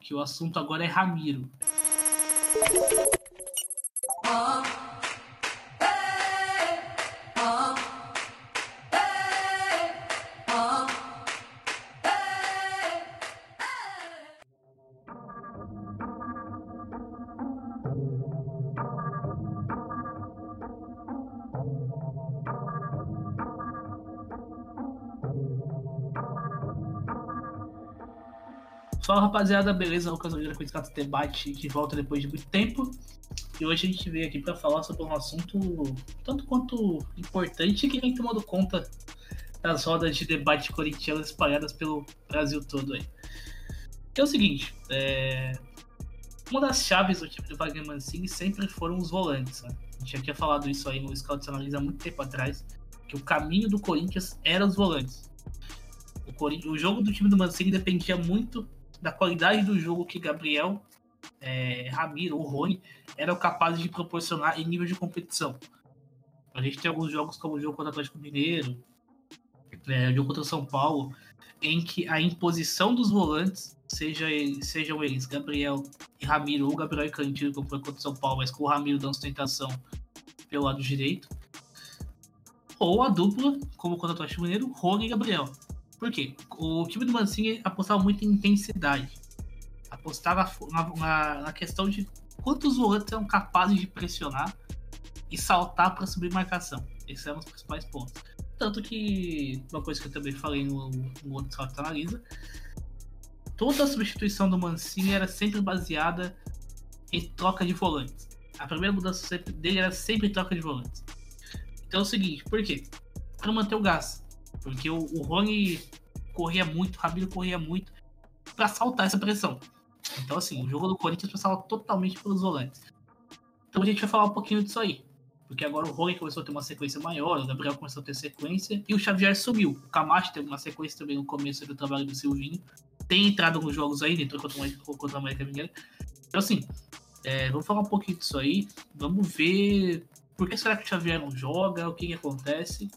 Que o assunto agora é Ramiro. Fala rapaziada, beleza? Lucas Oliveira com esse Gato Debate de volta depois de muito tempo. E hoje a gente veio aqui para falar sobre um assunto tanto quanto importante que vem tomando conta das rodas de debate corintianas espalhadas pelo Brasil todo aí. Que é o seguinte, é... uma das chaves do time do Wagner Mancini sempre foram os volantes. Né? A gente já tinha falado isso aí no Scout Analisa há muito tempo atrás, que o caminho do Corinthians era os volantes. O, o jogo do time do Mancini dependia muito da qualidade do jogo que Gabriel, é, Ramiro ou Rony eram capazes de proporcionar em nível de competição. A gente tem alguns jogos como o jogo contra o Atlético Mineiro, é, o jogo contra o São Paulo, em que a imposição dos volantes, seja sejam eles Gabriel e Ramiro, ou Gabriel e Cantillo, como foi contra o São Paulo, mas com o Ramiro dando sustentação pelo lado direito, ou a dupla, como contra o Atlético Mineiro, Rony e Gabriel. Por quê? O time do Mancini apostava muito em intensidade. Apostava na, na, na questão de quantos volantes eram capazes de pressionar e saltar para subir marcação. Esses eram os principais pontos. Tanto que, uma coisa que eu também falei no, no outro salto analisa, toda a substituição do Mancini era sempre baseada em troca de volantes. A primeira mudança dele era sempre troca de volantes. Então é o seguinte, por quê? Para manter o gás. Porque o, o Rony corria muito, o Ramiro corria muito para saltar essa pressão. Então, assim, o jogo do Corinthians passava totalmente pelos volantes. Então a gente vai falar um pouquinho disso aí. Porque agora o Rony começou a ter uma sequência maior, o Gabriel começou a ter sequência e o Xavier sumiu. O Camacho teve uma sequência também no começo do trabalho do Silvinho. Tem entrado nos jogos aí, entrou contra, contra a América Mineira. Então, assim, é, vamos falar um pouquinho disso aí. Vamos ver por que será que o Xavier não joga, o que, que acontece.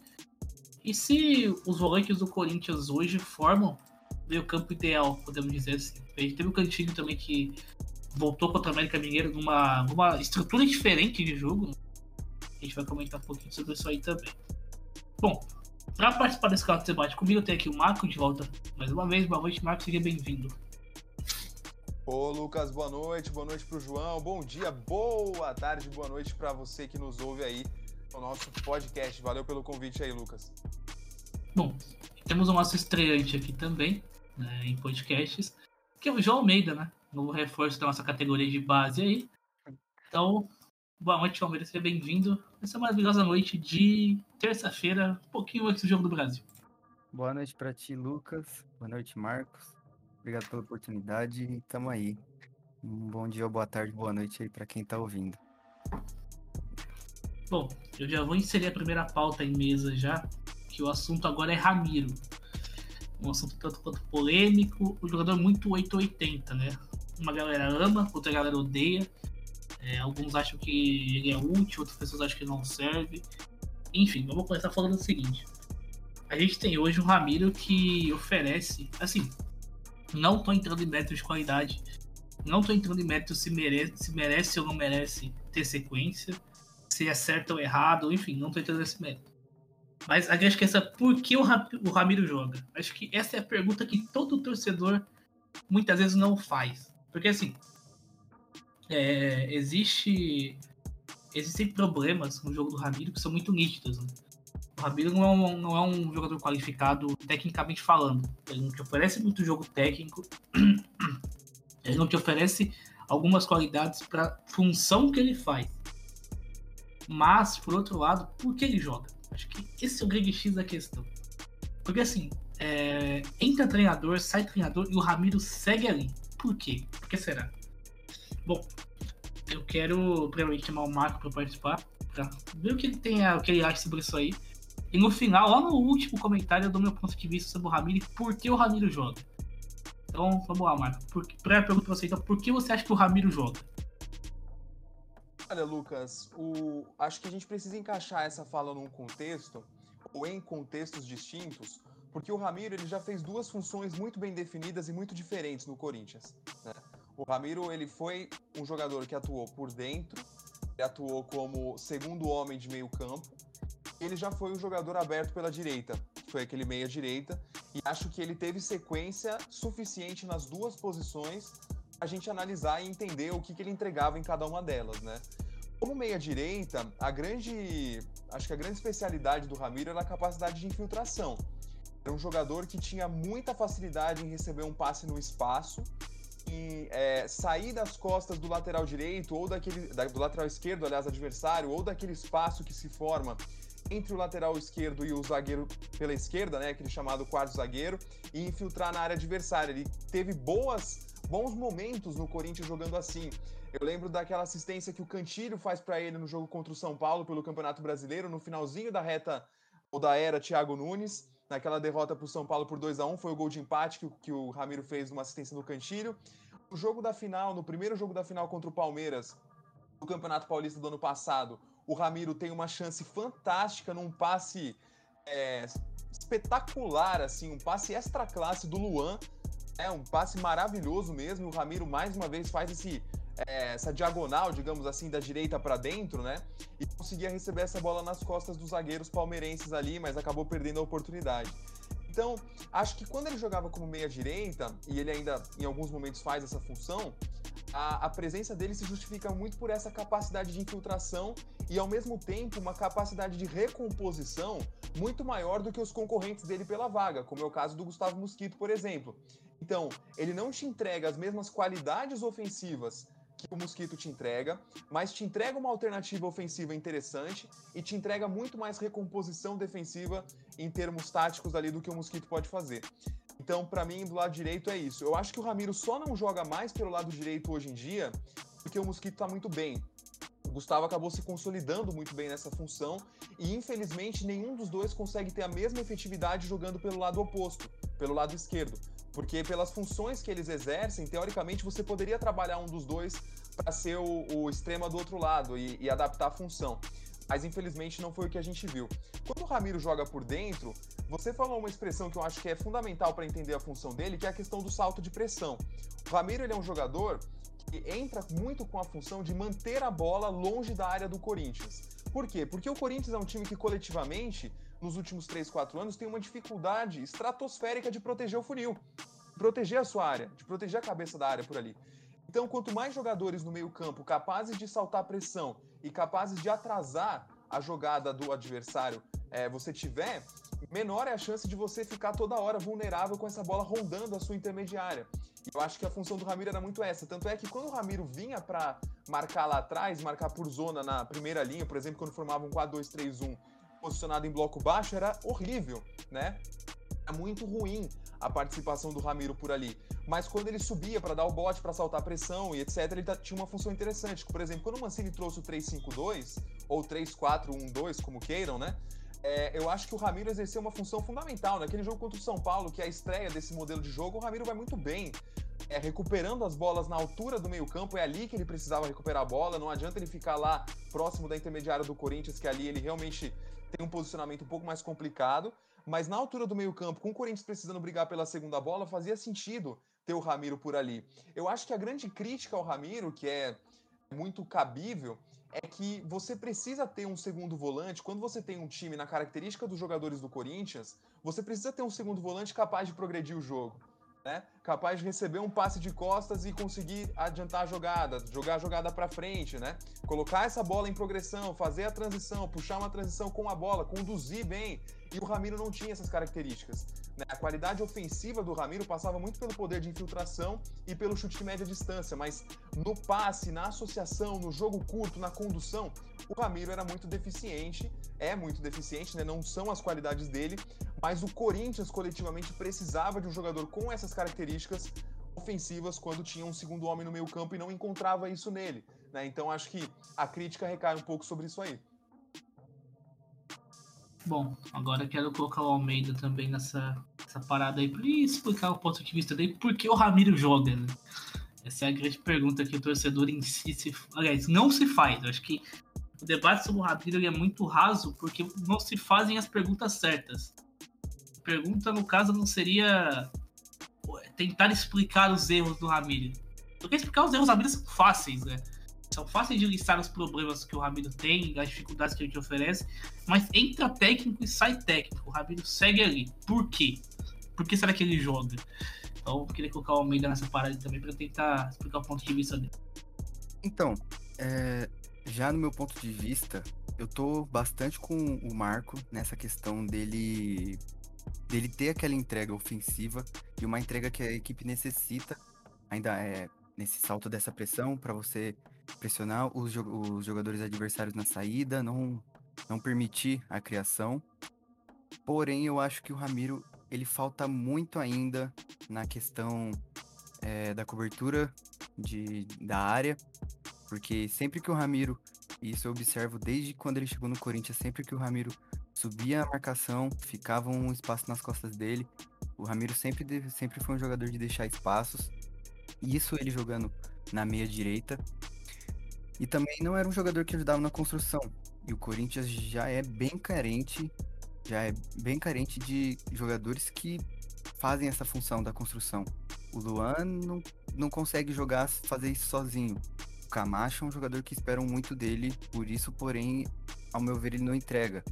E se os volantes do Corinthians hoje formam meio campo ideal, podemos dizer assim. A gente teve o Cantinho também que voltou contra o América Mineiro numa, numa estrutura diferente de jogo. A gente vai comentar um pouquinho sobre isso aí também. Bom, para participar desse de debate comigo, tenho aqui o Marco de volta mais uma vez. Boa noite, Marco, seja bem-vindo. Ô Lucas, boa noite, boa noite pro João, bom dia, boa tarde, boa noite para você que nos ouve aí no nosso podcast. Valeu pelo convite aí, Lucas. Bom, temos o nosso estreante aqui também, né, em podcasts, que é o João Almeida, né? Novo reforço da nossa categoria de base aí. Então, boa noite, Almeida, seja bem-vindo nessa maravilhosa noite de terça-feira, um pouquinho antes do Jogo do Brasil. Boa noite para ti, Lucas. Boa noite, Marcos. Obrigado pela oportunidade e tamo aí. Um bom dia, boa tarde, boa noite aí para quem tá ouvindo. Bom, eu já vou inserir a primeira pauta em mesa já, que o assunto agora é Ramiro. Um assunto tanto quanto polêmico, um jogador muito 880, né? Uma galera ama, outra galera odeia. É, alguns acham que ele é útil, outras pessoas acham que não serve. Enfim, vamos começar falando o seguinte. A gente tem hoje um Ramiro que oferece, assim, não tô entrando em métodos de qualidade, não tô entrando em métodos se merece, se merece ou não merece ter sequência, se é certo ou errado, enfim, não tô entrando nesse método. Mas a grande questão é por que o, Ramiro joga? Acho que essa é a pergunta que todo torcedor muitas vezes não faz. Porque assim, é, existe existem problemas no jogo do Ramiro que são muito nítidos. Né? O Ramiro não é, um, não é um jogador qualificado tecnicamente falando. Ele não te oferece muito jogo técnico. Ele não te oferece algumas qualidades para função que ele faz. Mas, por outro lado, por que ele joga? Acho que esse é o grande X da questão. Porque assim, é, entra treinador, sai treinador e o Ramiro segue ali. Por quê? Por que será? Bom, eu quero primeiramente chamar o Marco para participar, para ver o que ele tem, o que ele acha sobre isso aí. E no final, lá no último comentário, eu dou meu ponto de vista sobre o Ramiro e por que o Ramiro joga. Então, vamos lá, Marco. Primeira pergunta pra você, então, por que você acha que o Ramiro joga? Olha, Lucas, o... acho que a gente precisa encaixar essa fala num contexto, ou em contextos distintos, porque o Ramiro ele já fez duas funções muito bem definidas e muito diferentes no Corinthians. Né? O Ramiro ele foi um jogador que atuou por dentro, atuou como segundo homem de meio campo, ele já foi um jogador aberto pela direita, foi aquele meia direita, e acho que ele teve sequência suficiente nas duas posições a gente analisar e entender o que, que ele entregava em cada uma delas, né? Como meia-direita, a grande. Acho que a grande especialidade do Ramiro era a capacidade de infiltração. Era um jogador que tinha muita facilidade em receber um passe no espaço e é, sair das costas do lateral direito ou daquele. Da, do lateral esquerdo, aliás, adversário, ou daquele espaço que se forma entre o lateral esquerdo e o zagueiro pela esquerda, né, aquele chamado quarto zagueiro, e infiltrar na área adversária. Ele teve boas, bons momentos no Corinthians jogando assim. Eu lembro daquela assistência que o Cantilho faz para ele no jogo contra o São Paulo pelo Campeonato Brasileiro, no finalzinho da reta ou da era Thiago Nunes, naquela derrota para o São Paulo por 2 a 1 foi o gol de empate que, que o Ramiro fez numa assistência no Cantilho. No jogo da final, no primeiro jogo da final contra o Palmeiras, no Campeonato Paulista do ano passado, o Ramiro tem uma chance fantástica num passe é, espetacular, assim, um passe extra classe do Luan, é um passe maravilhoso mesmo. O Ramiro mais uma vez faz esse é, essa diagonal, digamos assim, da direita para dentro, né? E conseguia receber essa bola nas costas dos zagueiros palmeirenses ali, mas acabou perdendo a oportunidade. Então, acho que quando ele jogava como meia-direita, e ele ainda em alguns momentos faz essa função, a, a, presença dele se justifica muito por essa capacidade de infiltração e, ao mesmo tempo, uma capacidade de recomposição muito maior do que os concorrentes dele pela vaga, como é o caso do Gustavo Mosquito, por exemplo. Então, ele não te entrega as mesmas qualidades ofensivas que o Mosquito te entrega, mas te entrega uma alternativa ofensiva interessante e te entrega muito mais recomposição defensiva em termos táticos ali do que o Mosquito pode fazer. Então, para mim, do lado direito é isso. Eu acho que o Ramiro só não joga mais pelo lado direito hoje em dia porque o Mosquito está muito bem. O Gustavo acabou se consolidando muito bem nessa função e, infelizmente, nenhum dos dois consegue ter a mesma efetividade jogando pelo lado oposto, pelo lado esquerdo. Porque pelas funções que eles exercem, teoricamente você poderia trabalhar um dos dois para ser o, o, extrema do outro lado e, e, adaptar a função. Mas infelizmente não foi o que a gente viu. Quando o Ramiro joga por dentro, você falou uma expressão que eu acho que é fundamental para entender a função dele, que é a questão do salto de pressão. O Ramiro ele é um jogador que entra muito com a função de manter a bola longe da área do Corinthians. Por quê? Porque o Corinthians é um time que coletivamente nos últimos 3, 4 anos tem uma dificuldade estratosférica de proteger o funil, de proteger a sua área, de proteger a cabeça da área por ali. Então, quanto mais jogadores no meio-campo capazes de saltar pressão e capazes de atrasar a jogada do adversário é, você tiver, menor é a chance de você ficar toda hora vulnerável com essa bola rondando a sua intermediária. E eu acho que a função do Ramiro era muito essa. Tanto é que quando o Ramiro vinha para marcar lá atrás, marcar por zona na primeira linha, por exemplo, quando formava um 4-2-3-1 posicionado em bloco baixo era horrível, né? Era muito ruim a participação do Ramiro por ali. Mas quando ele subia para dar o bote, para saltar a pressão e etc, ele tinha uma função interessante. Por exemplo, quando o Mancini trouxe o 3-5-2 ou 3-4-1-2, como queiram, né? É, eu acho que o Ramiro exerceu uma função fundamental. Naquele jogo contra o São Paulo, que é a estreia desse modelo de jogo, o Ramiro vai muito bem. É, recuperando as bolas na altura do meio-campo, é ali que ele precisava recuperar a bola. Não adianta ele ficar lá próximo da intermediária do Corinthians, que ali ele realmente tem um posicionamento um pouco mais complicado, mas na altura do meio-campo, com o Corinthians precisando brigar pela segunda bola, fazia sentido ter o Ramiro por ali. Eu acho que a grande crítica ao Ramiro, que é muito cabível, é que você precisa ter um segundo volante. Quando você tem um time na característica dos jogadores do Corinthians, você precisa ter um segundo volante capaz de progredir o jogo né? Capaz de receber um passe de costas e conseguir adiantar a jogada, jogar a jogada para frente, né? Colocar essa bola em progressão, fazer a transição, puxar uma transição com a bola, conduzir bem. E o Ramiro não tinha essas características. Né? A qualidade ofensiva do Ramiro passava muito pelo poder de infiltração e pelo chute de média distância, mas no passe, na associação, no jogo curto, na condução, o Ramiro era muito deficiente, é muito deficiente, né? Não são as qualidades dele, mas o Corinthians coletivamente precisava de um jogador com essas características ofensivas quando tinha um segundo homem no meio campo e não encontrava isso nele. Né? Então acho que a crítica recai um pouco sobre isso aí. Bom, agora quero colocar o Almeida também nessa, nessa parada aí para explicar o ponto de vista dele, por que o Ramiro joga, né? Essa é a grande pergunta que o torcedor em si se. Aliás, não se faz. Eu acho que o debate sobre o Ramiro é muito raso porque não se fazem as perguntas certas pergunta, no caso, não seria tentar explicar os erros do Ramiro. Porque explicar os erros do Ramiro são fáceis, né? São fáceis de listar os problemas que o Ramiro tem, as dificuldades que ele te oferece, mas entra técnico e sai técnico. O Ramiro segue ali. Por quê? Por que será que ele joga? Então, eu queria colocar o Almeida nessa parada também para tentar explicar o ponto de vista dele. Então, é, já no meu ponto de vista, eu tô bastante com o Marco nessa questão dele dele ter aquela entrega ofensiva e uma entrega que a equipe necessita, ainda é nesse salto dessa pressão para você pressionar os, os jogadores adversários na saída, não não permitir a criação. Porém, eu acho que o Ramiro ele falta muito ainda na questão é, da cobertura de, da área, porque sempre que o Ramiro, isso eu observo desde quando ele chegou no Corinthians, sempre que o Ramiro subia a marcação, ficava um espaço nas costas dele. O Ramiro sempre, sempre foi um jogador de deixar espaços. Isso ele jogando na meia direita. E também não era um jogador que ajudava na construção. E o Corinthians já é bem carente, já é bem carente de jogadores que fazem essa função da construção. O Luan não, não consegue jogar, fazer isso sozinho. O Camacho é um jogador que esperam muito dele, por isso, porém, ao meu ver, ele não entrega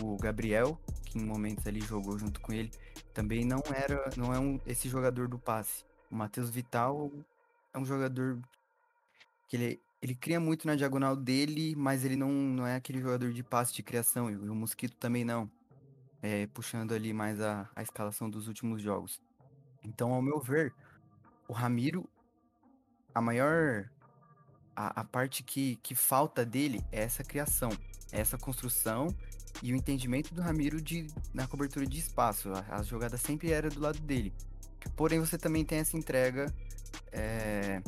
o Gabriel, que em momentos ali jogou junto com ele, também não era, não é um, esse jogador do passe. O Matheus Vital é um jogador que ele, ele cria muito na diagonal dele, mas ele não, não é aquele jogador de passe de criação, e o Mosquito também não. É, puxando ali mais a, a escalação dos últimos jogos. Então, ao meu ver, o Ramiro, a maior. A, a parte que, que falta dele é essa criação, é essa construção e o entendimento do Ramiro de, na cobertura de espaço. A, a jogada sempre era do lado dele. Porém, você também tem essa entrega. É,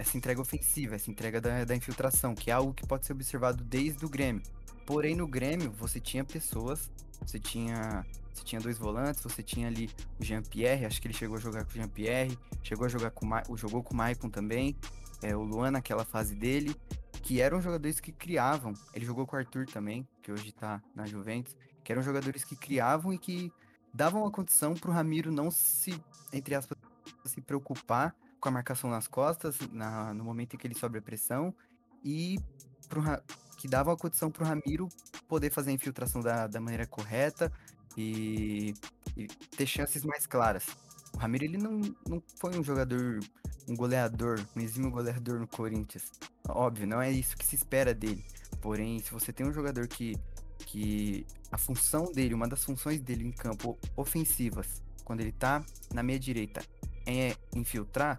essa entrega ofensiva, essa entrega da, da infiltração, que é algo que pode ser observado desde o Grêmio. Porém, no Grêmio, você tinha pessoas, você tinha, você tinha dois volantes, você tinha ali o Jean-Pierre, acho que ele chegou a jogar com o Jean-Pierre, chegou a jogar com o jogou com o Maicon também, é, o Luan naquela fase dele, que eram jogadores que criavam. Ele jogou com o Arthur também, que hoje tá na Juventus, que eram jogadores que criavam e que davam a condição pro Ramiro não se, entre aspas, se preocupar com a marcação nas costas, na, no momento em que ele sobe a pressão, e pro, que davam a condição pro Ramiro poder fazer a infiltração da, da maneira correta e, e ter chances mais claras. O Ramiro ele não, não foi um jogador, um goleador, um exímio goleador no Corinthians. Óbvio, não é isso que se espera dele. Porém, se você tem um jogador que, que a função dele, uma das funções dele em campo ofensivas, quando ele tá na meia direita, é infiltrar,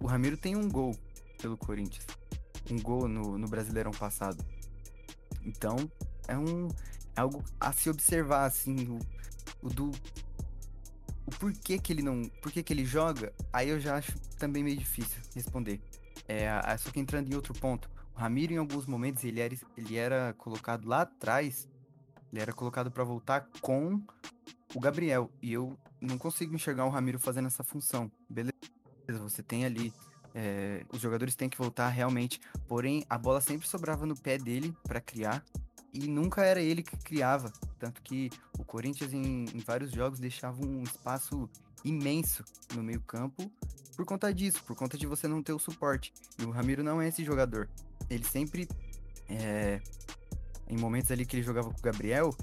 o Ramiro tem um gol pelo Corinthians. Um gol no, no Brasileirão passado. Então, é um é algo a se observar, assim, o, o do o porquê que ele não. Por que ele joga, aí eu já acho também meio difícil responder. É, só que entrando em outro ponto, o Ramiro, em alguns momentos, ele era, ele era colocado lá atrás, ele era colocado para voltar com o Gabriel. E eu não consigo enxergar o Ramiro fazendo essa função. Beleza, você tem ali. É, os jogadores têm que voltar realmente. Porém, a bola sempre sobrava no pé dele para criar. E nunca era ele que criava. Tanto que o Corinthians, em, em vários jogos, deixava um espaço imenso no meio-campo por conta disso, por conta de você não ter o suporte. E o Ramiro não é esse jogador. Ele sempre, é, em momentos ali que ele jogava com o Gabriel,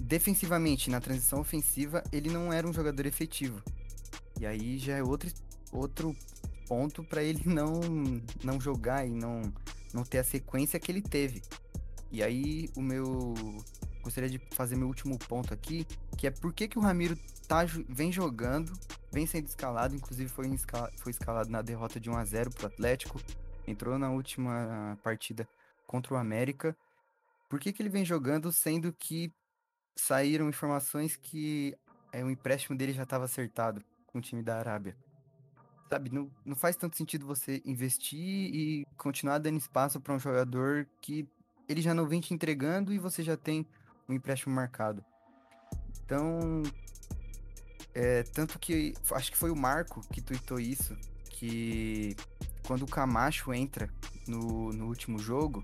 defensivamente, na transição ofensiva, ele não era um jogador efetivo. E aí já é outro, outro ponto para ele não, não jogar e não, não ter a sequência que ele teve. E aí o meu. Gostaria de fazer meu último ponto aqui, que é por que, que o Ramiro tá, vem jogando, vem sendo escalado, inclusive foi, escalado, foi escalado na derrota de 1 a 0 pro Atlético, entrou na última partida contra o América. Por que, que ele vem jogando, sendo que saíram informações que é, o empréstimo dele já estava acertado com o time da Arábia? Sabe, não, não faz tanto sentido você investir e continuar dando espaço para um jogador que ele já não vem te entregando e você já tem um empréstimo marcado. Então, é, tanto que acho que foi o Marco que tweetou isso, que quando o Camacho entra no, no último jogo,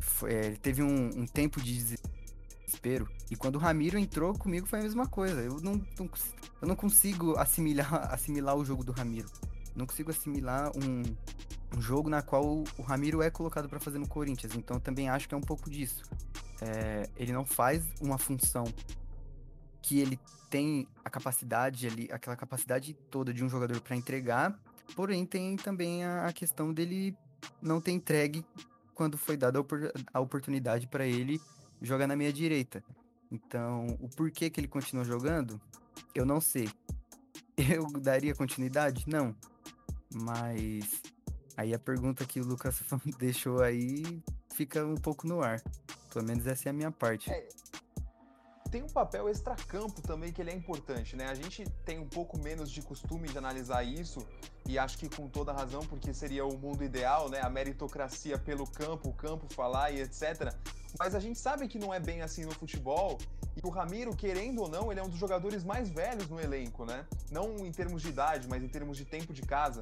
foi, é, ele teve um, um, tempo de desespero. E quando o Ramiro entrou comigo foi a mesma coisa. Eu não, não eu não consigo assimilar, assimilar o jogo do Ramiro. Não consigo assimilar um, um jogo na qual o Ramiro é colocado para fazer no Corinthians. Então também acho que é um pouco disso. É, ele não faz uma função que ele tem a capacidade ali, aquela capacidade toda de um jogador para entregar, porém tem também a, a, questão dele não ter entregue quando foi dada a, oportunidade para ele jogar na meia direita. Então, o porquê que ele continua jogando, eu não sei. Eu daria continuidade? Não. Mas aí a pergunta que o Lucas deixou aí fica um pouco no ar. Pelo menos essa é a minha parte. É, tem um papel extracampo também que ele é importante, né? A gente tem um pouco menos de costume de analisar isso e acho que com toda razão, porque seria o mundo ideal, né? A meritocracia pelo campo, o campo falar e etc. Mas a gente sabe que não é bem assim no futebol e o Ramiro, querendo ou não, ele é um dos jogadores mais velhos no elenco, né? Não em termos de idade, mas em termos de tempo de casa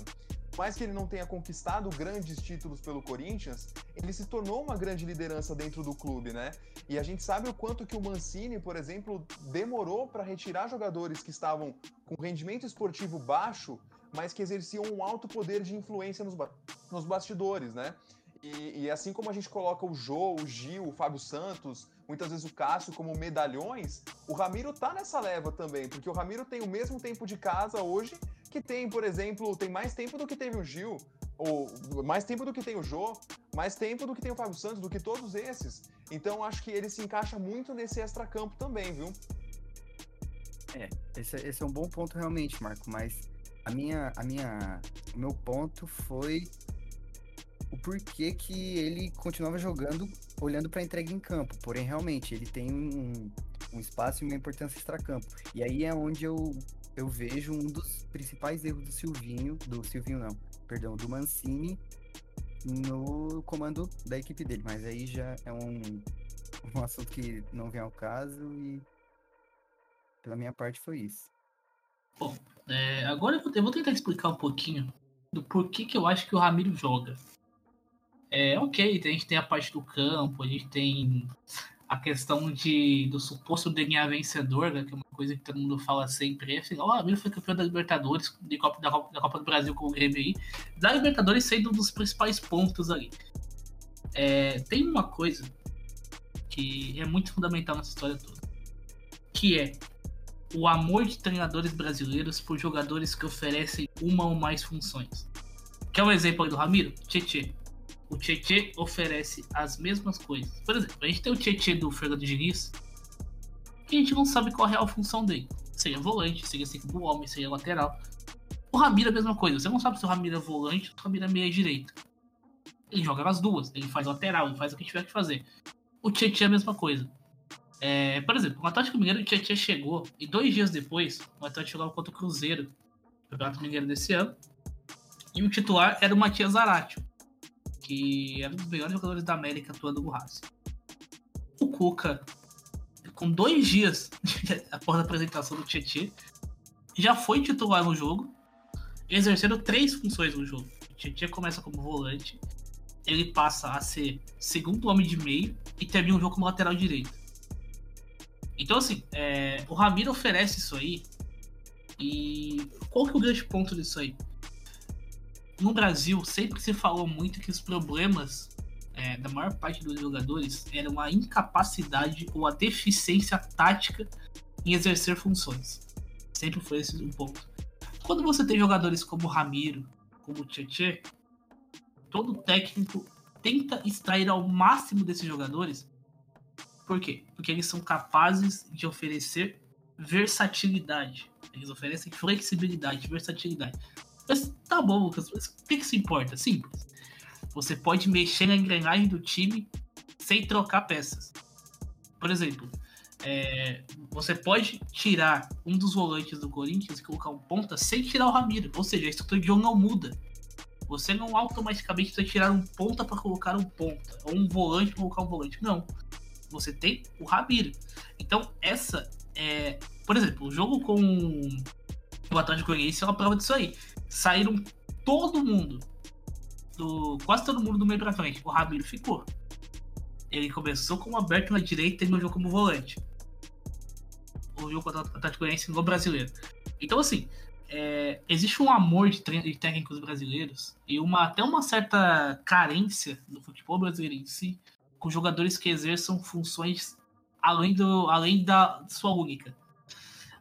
mais que ele não tenha conquistado grandes títulos pelo Corinthians, ele se tornou uma grande liderança dentro do clube, né? E a gente sabe o quanto que o Mancini, por exemplo, demorou para retirar jogadores que estavam com rendimento esportivo baixo, mas que exerciam um alto poder de influência nos, ba nos bastidores, né? E, e, assim como a gente coloca o Jô, o Gil, o Fábio Santos, muitas vezes o Cássio como medalhões, o Ramiro tá nessa leva também, porque o Ramiro tem o mesmo tempo de casa hoje que tem, por exemplo, tem mais tempo do que teve o Gil, ou mais tempo do que tem o Jô, mais tempo do que tem o Fábio Santos, do que todos esses. Então acho que ele se encaixa muito nesse extracampo também, viu? É, esse, esse é um bom ponto realmente, Marco, mas a minha, a minha, o meu ponto foi o porquê que ele continuava jogando olhando para a entrega em campo. Porém, realmente, ele tem um, um espaço e uma importância extra-campo. E aí é onde eu eu vejo um dos principais erros do Silvinho, do Silvinho não, perdão, do Mancini no comando da equipe dele, mas aí já é um, um assunto que não vem ao caso e pela minha parte foi isso. Bom, é, agora eu vou, tentar explicar um pouquinho do porquê que eu acho que o Ramiro joga. É ok, a gente tem a parte do campo, a gente tem a questão de, do suposto DNA vencedor, né, que é uma coisa que todo mundo fala sempre, é assim, ó, oh, foi campeão da Libertadores, de Copa, da, Copa, da Copa do Brasil com o Grêmio aí, da Libertadores sendo um dos principais pontos ali. É, tem uma coisa que é muito fundamental nessa história toda, que é o amor de treinadores brasileiros por jogadores que oferecem uma ou mais funções. Quer um exemplo aí do Ramiro? Tietê o Tietê oferece as mesmas coisas. Por exemplo, a gente tem o Tietê do Fernando Diniz, que a gente não sabe qual é a real função dele. Seria volante, seria segundo homem, seria lateral. O Ramiro é a mesma coisa. Você não sabe se o Ramiro é volante ou o Ramiro é meia direita. Ele joga nas duas. Ele faz lateral, ele faz o que tiver que fazer. O Tietchan é a mesma coisa. É, por exemplo, o Atlético Mineiro, o Tietchan chegou e dois dias depois, o Atlético jogava contra o Cruzeiro, o Campeonato Mineiro desse ano, e o titular era o Matias Zaratio que era um dos melhores jogadores da América atuando no Racing. O Cuca, com dois dias após a apresentação do Tietchan, já foi titular no jogo, exercendo três funções no jogo. O Tietchan começa como volante, ele passa a ser segundo homem de meio e termina o jogo como lateral direito. Então, assim, é, o Ramiro oferece isso aí. E qual que é o grande ponto disso aí? No Brasil sempre se falou muito que os problemas é, da maior parte dos jogadores eram a incapacidade ou a deficiência tática em exercer funções. Sempre foi esse um ponto. Quando você tem jogadores como Ramiro, como Tietchan, todo técnico tenta extrair ao máximo desses jogadores. Por quê? Porque eles são capazes de oferecer versatilidade. Eles oferecem flexibilidade, versatilidade. Mas tá bom, Lucas, mas o que, que se importa? Simples. Você pode mexer na engrenagem do time sem trocar peças. Por exemplo, é, você pode tirar um dos volantes do Corinthians e colocar um ponta sem tirar o Ramiro. Ou seja, a estrutura de jogo não muda. Você não automaticamente precisa tirar um ponta para colocar um ponta, ou um volante para colocar um volante. Não. Você tem o Ramiro. Então, essa é. Por exemplo, o jogo com o Atlético Goianiense é uma prova disso aí saíram todo mundo. Do, quase todo mundo do meio pra frente. O Ramiro ficou. Ele começou como aberto na direita e terminou como volante. O jogo contra o Atlético Goianiense no brasileiro. Então, assim, é, existe um amor de, de, técnicos brasileiros e uma, até uma certa carência do futebol brasileiro em si, com jogadores que exerçam funções além, do, além da sua única.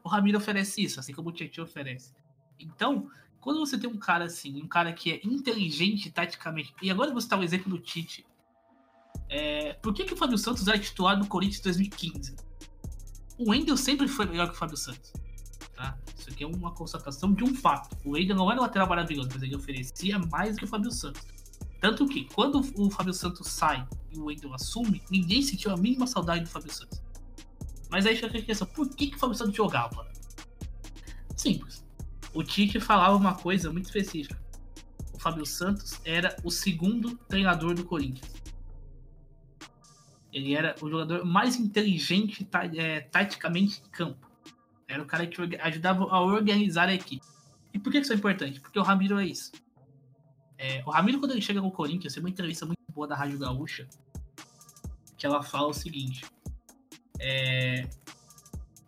O Ramiro oferece isso, assim como o Tietchan oferece. Então, quando você tem um cara assim, um cara que é inteligente taticamente, e agora você tá o exemplo do Tite. É, por que, que o Fábio Santos era titular do Corinthians em 2015? O Wendel sempre foi melhor que o Fábio Santos. Tá? Isso aqui é uma constatação de um fato. O Wendel não era um lateral maravilhoso, mas ele oferecia mais que o Fábio Santos. Tanto que, quando o Fábio Santos sai e o Wendel assume, ninguém sentiu a mínima saudade do Fábio Santos. Mas aí fica a questão, por que, que o Fábio Santos jogava? Simples o Tite falava uma coisa muito específica. O Fábio Santos era o segundo treinador do Corinthians. Ele era o jogador mais inteligente é, taticamente em campo. Era o cara que ajudava a organizar a equipe. E por que isso é importante? Porque o Ramiro é isso. É, o Ramiro, quando ele chega no Corinthians, tem uma entrevista muito boa da Rádio Gaúcha, que ela fala o seguinte. É,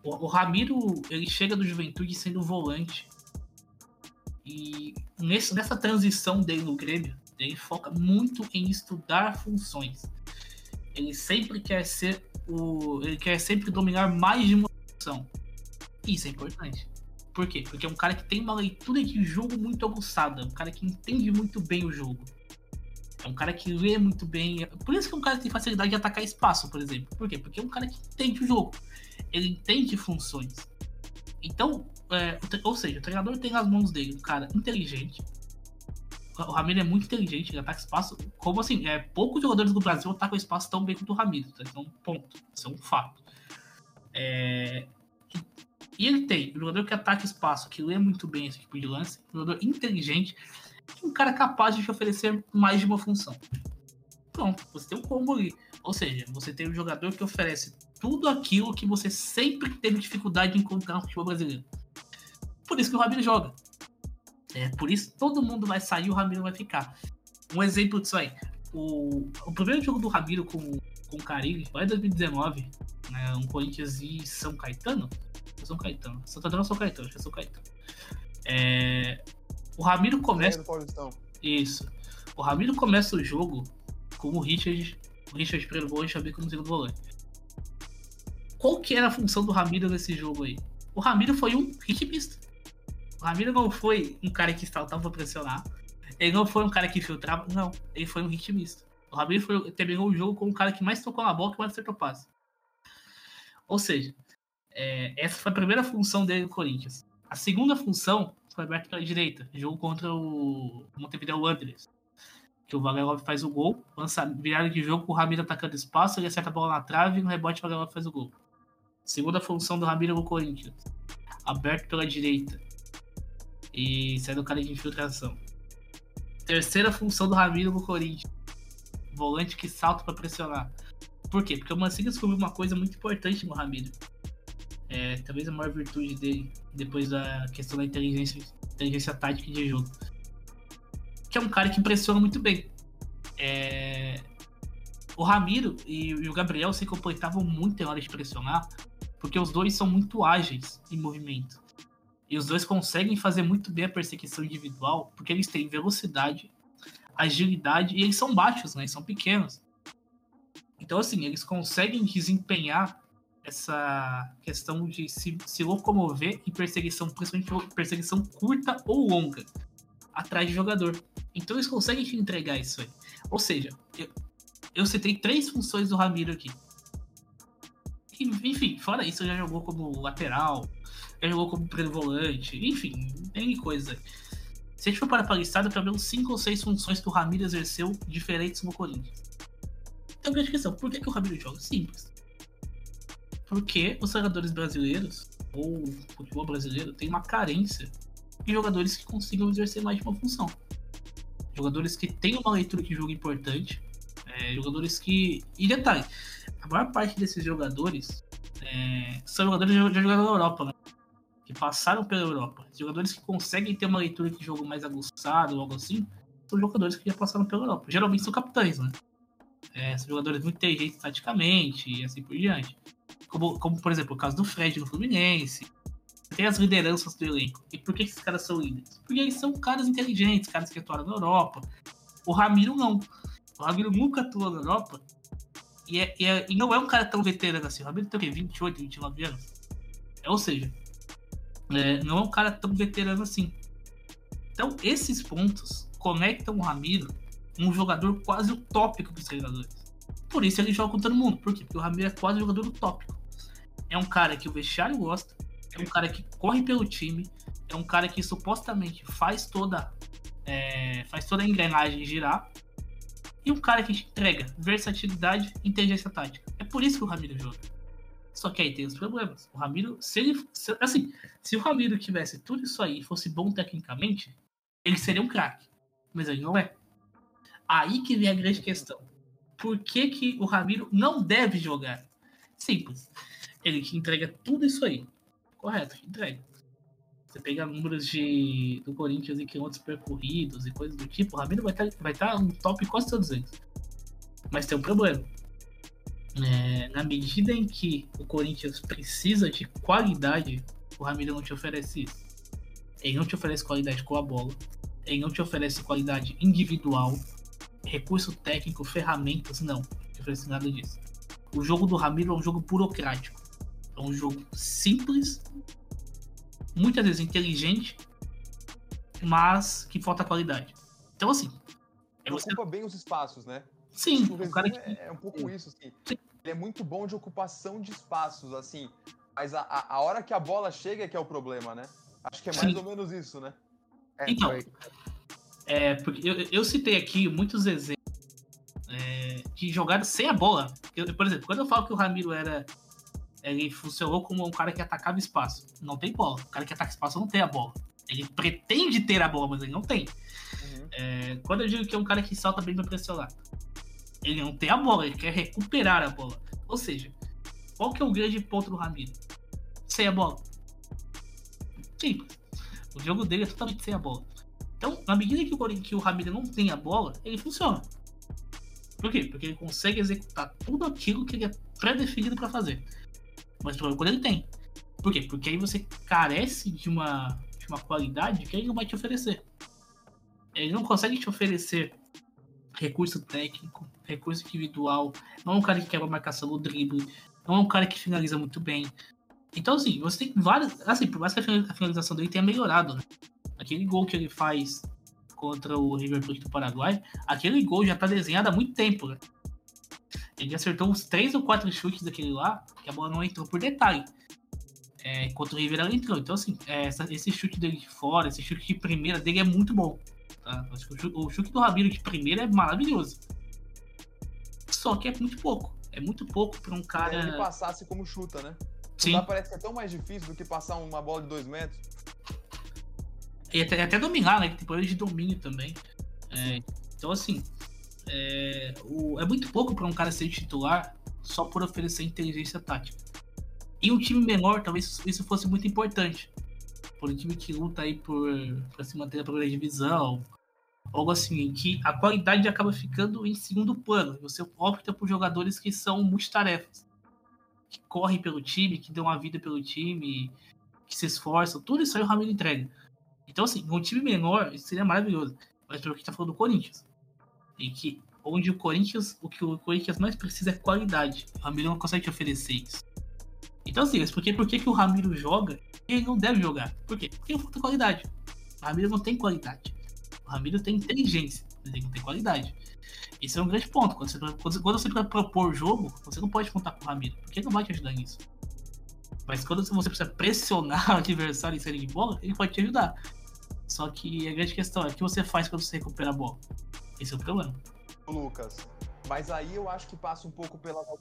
o, o Ramiro, ele chega do Juventude sendo volante e nesse, nessa transição dele no Grêmio, ele foca muito em estudar funções. Ele sempre quer ser o. Ele quer sempre dominar mais de uma função. Isso é importante. Por quê? Porque é um cara que tem uma leitura de jogo muito aguçada, um cara que entende muito bem o jogo. É um cara que lê muito bem. Por isso que é um cara que tem facilidade de atacar espaço, por exemplo. Por quê? Porque é um cara que entende o jogo. Ele entende funções. Então, é, ou seja, o treinador tem nas mãos dele um cara inteligente. O Ramiro é muito inteligente, ele ataca espaço. Como assim? É, poucos jogadores do Brasil atacam espaço tão bem quanto o Ramiro. Tá? Então, ponto. Isso é um fato. É, e ele tem um jogador que ataca espaço, que lê muito bem esse tipo de lance, um jogador inteligente, um cara capaz de te oferecer mais de uma função. Pronto, você tem um combo ali. Ou seja, você tem um jogador que oferece tudo aquilo que você sempre teve dificuldade de encontrar no futebol brasileiro. Por isso que o Ramiro joga. É, por isso todo mundo vai sair e o Ramiro vai ficar. Um exemplo disso aí. O, o primeiro jogo do Ramiro com, com o Carilli foi em 2019. Né, um Corinthians e São Caetano. São Caetano. Santo André ou São Caetano? Acho que é São Caetano. É, o Ramiro começa. Isso. O Ramiro começa o jogo com o Richard. O Richard primeiro gol e o Xabi como segundo volante. Qual que era a função do Ramiro nesse jogo aí? O Ramiro foi um ritmista. Ramiro não foi um cara que saltava pra pressionar. Ele não foi um cara que filtrava. Não, ele foi um ritmista. O Ramiro foi, terminou o jogo como o cara que mais tocou na bola e mais acertou passe. Ou seja, é, essa foi a primeira função dele no Corinthians. A segunda função foi aberta pela direita, jogo contra o Montevideo Wanderers. Que o Vagalov faz o gol, lança virada de jogo com o Ramiro atacando espaço, ele acerta a bola na trave e no rebote o Vagalov faz o gol. Segunda função do Ramiro no Corinthians, aberto pela direita, e sendo cara de infiltração. Terceira função do Ramiro no Corinthians. Volante que salta para pressionar. Por quê? Porque o Mancini descobriu uma coisa muito importante no Ramiro. É, talvez a maior virtude dele, depois da questão da inteligência, inteligência tática de jogo. Que é um cara que pressiona muito bem. É... O Ramiro e, o Gabriel se completavam muito na hora de pressionar, porque os dois são muito ágeis em movimento. E os dois conseguem fazer muito bem a perseguição individual, porque eles têm velocidade, agilidade e eles são baixos, né? Eles são pequenos. Então, assim, eles conseguem desempenhar essa questão de se, se locomover em perseguição, principalmente perseguição curta ou longa, atrás de jogador. Então, eles conseguem te entregar isso aí. Ou seja, eu, eu citei três funções do Ramiro aqui. Enfim, fora isso, já jogou como lateral, já jogou como primeiro volante, enfim, tem coisa. Se a gente for para a listada, pelo menos 5 ou 6 funções que o Ramiro exerceu diferentes no Corinthians. Então, grande questão, por que, que o Ramiro joga? Simples. Porque os jogadores brasileiros, ou o futebol brasileiro, tem uma carência de jogadores que consigam exercer mais de uma função. Jogadores que têm uma leitura de jogo importante, é, jogadores que. E detalhe, a maior parte desses jogadores é, são jogadores que já jogaram na Europa, né? Que passaram pela Europa. Jogadores que conseguem ter uma leitura de jogo mais aguçada ou algo assim, são jogadores que já passaram pela Europa. Geralmente são capitães, né? É, são jogadores muito inteligentes taticamente e assim por diante. Como, como, por exemplo, o caso do Fred no Fluminense. Tem as lideranças do elenco. E por que esses caras são líderes? Porque eles são caras inteligentes, caras que atuaram na Europa. O Ramiro não. O Ramiro nunca atuou na Europa. E, é, e, é, e não é um cara tão veterano assim. O Ramiro tem o quê? 28, 29 anos? É, ou seja, é, não é um cara tão veterano assim. Então, esses pontos conectam o Ramiro um jogador quase utópico para os treinadores. Por isso ele joga com todo mundo. Por quê? Porque o Ramiro é quase um jogador utópico. É um cara que o vestiário gosta, é um cara que corre pelo time, é um cara que supostamente faz toda, é, faz toda a engrenagem girar, e um cara que entrega versatilidade e inteligência tática. É por isso que o Ramiro joga. Só que aí tem os problemas. O Ramiro, se ele. Se, assim, se o Ramiro tivesse tudo isso aí e fosse bom tecnicamente, ele seria um craque. Mas ele não é. Aí que vem a grande questão. Por que, que o Ramiro não deve jogar? Simples. Ele te entrega tudo isso aí. Correto, entrega. Você pega números de, do Corinthians em quilômetros percorridos e coisas do tipo, o Ramiro vai estar tá, vai tá no top quase todos eles. Mas tem um problema. É, na medida em que o Corinthians precisa de qualidade, o Ramiro não te oferece isso. Ele não te oferece qualidade com a bola. Ele não te oferece qualidade individual recurso técnico, ferramentas, não. Não oferece nada disso. O jogo do Ramiro é um jogo burocrático. É um jogo simples, muitas vezes inteligente, mas que falta qualidade. Então, assim. É você... Ocupa bem os espaços, né? Sim, o, cara que... é um pouco isso, assim. Sim. Ele é muito bom de ocupação de espaços, assim. Mas a, a, hora que a bola chega é que é o problema, né? Acho que é mais Sim. ou menos isso, né? É, então, foi. É, porque eu, eu citei aqui muitos exemplos é, de jogadas sem a bola. Eu, por exemplo, quando eu falo que o Ramiro era. Ele funcionou como um cara que atacava espaço. Não tem bola. O cara que ataca espaço não tem a bola. Ele pretende ter a bola, mas ele não tem. Uhum. É, quando eu digo que é um cara que salta bem pra pressionar, ele não tem a bola, ele quer recuperar a bola. Ou seja, qual que é o grande ponto do Ramiro? Sem a bola. Simples. O jogo dele é totalmente sem a bola. Então, na medida que o, que o Ramiro não tem a bola, ele funciona. Por quê? Porque ele consegue executar tudo aquilo que ele é pré-definido para fazer. Mas o problema é quando ele tem. Por quê? Porque aí você carece de uma, de uma qualidade que ele não vai te oferecer. Ele não consegue te oferecer recurso técnico, recurso individual. Não é um cara que quebra a marcação no drible. Não é um cara que finaliza muito bem. Então, assim, você tem várias. Assim, por mais que a finalização dele tenha melhorado, né? Aquele gol que ele faz contra o River Plate do Paraguai, aquele gol já tá desenhado há muito tempo, né? Ele acertou uns três ou quatro chutes daquele lá, que a bola não entrou por detalhe. É, contra o River ela entrou. Então, assim, é, essa, esse chute dele de fora, esse chute de primeira dele é muito bom. Tá? O, chute, o chute do Rabiro de primeira é maravilhoso. Só que é muito pouco. É muito pouco para um cara. Se ele passasse como chuta, né? Sim. Lá parece que é tão mais difícil do que passar uma bola de dois metros. E até, até dominar, né? Que tem poder de domínio também. É, então, assim, é, o, é muito pouco para um cara ser titular só por oferecer inteligência tática. E um time menor, talvez isso fosse muito importante. Por um time que luta aí por, por se manter na primeira divisão, algo assim, que a qualidade acaba ficando em segundo plano. Você opta por jogadores que são multitarefas, que correm pelo time, que dão a vida pelo time, que se esforçam. Tudo isso aí o Ramiro entrega. Então, assim, um time menor seria maravilhoso. Mas pelo que tá falando do Corinthians. E que onde o Corinthians, o que o Corinthians mais precisa é qualidade. O Ramiro não consegue te oferecer isso. Então, assim, mas por que, por que, que o Ramiro joga e ele não deve jogar? Por quê? Porque falta qualidade. O Ramiro não tem qualidade. O Ramiro tem inteligência, mas ele não tem qualidade. Esse é um grande ponto. Quando você, quando, propor jogo, você não pode contar com o Ramiro, porque ele não vai te ajudar nisso. Mas quando você precisa pressionar o adversário em sair de bola, ele pode te ajudar. Só que a grande questão é o que você faz quando você recupera a bola. Esse é o problema. Lucas, mas aí eu acho que passa um pouco pela do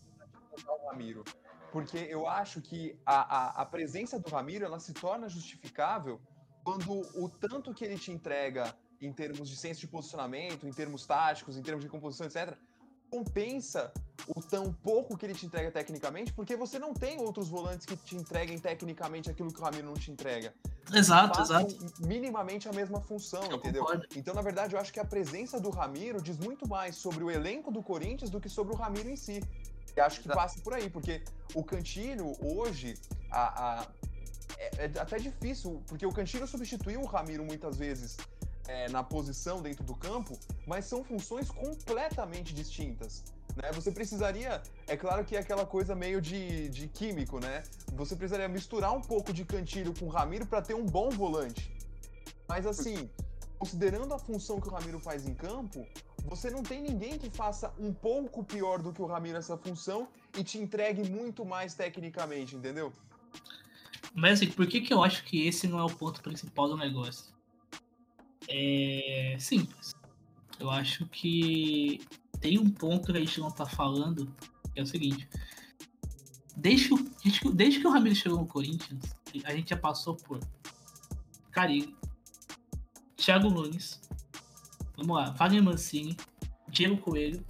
Ramiro. Porque eu acho que a, a, a, presença do Ramiro ela se torna justificável quando o tanto que ele te entrega em termos de senso de posicionamento, em termos táticos, em termos de composição, etc., compensa o tão pouco que ele te entrega tecnicamente, porque você não tem outros volantes que te entreguem tecnicamente aquilo que o Ramiro não te entrega. Exato, exato. minimamente a mesma função, Eu entendeu? concordo. Então, na verdade, eu acho que a presença do Ramiro diz muito mais sobre o elenco do Corinthians do que sobre o Ramiro em si. E acho que Exato. passa por aí, porque o Cantilho, hoje, a, a- é, é até difícil, porque o Cantilho substituiu o Ramiro muitas vezes é, na posição dentro do campo, mas são funções completamente distintas. Né? Você precisaria, é claro que é aquela coisa meio de, de químico, né? Você precisaria misturar um pouco de Cantilho com Ramiro para ter um bom volante. Mas assim, considerando a função que o Ramiro faz em campo, você não tem ninguém que faça um pouco pior do que o Ramiro essa função e te entregue muito mais tecnicamente, entendeu? Mas assim, por que, que eu acho que esse não é o ponto principal do negócio? É simples. Eu acho que tem um ponto que a gente não tá falando, que é o seguinte. Desde, o- desde, que- desde que o Ramiro chegou no Corinthians, a gente já passou por Carilho, Thiago Nunes, vamos lá, Wagner Mancini, Diego Coelho,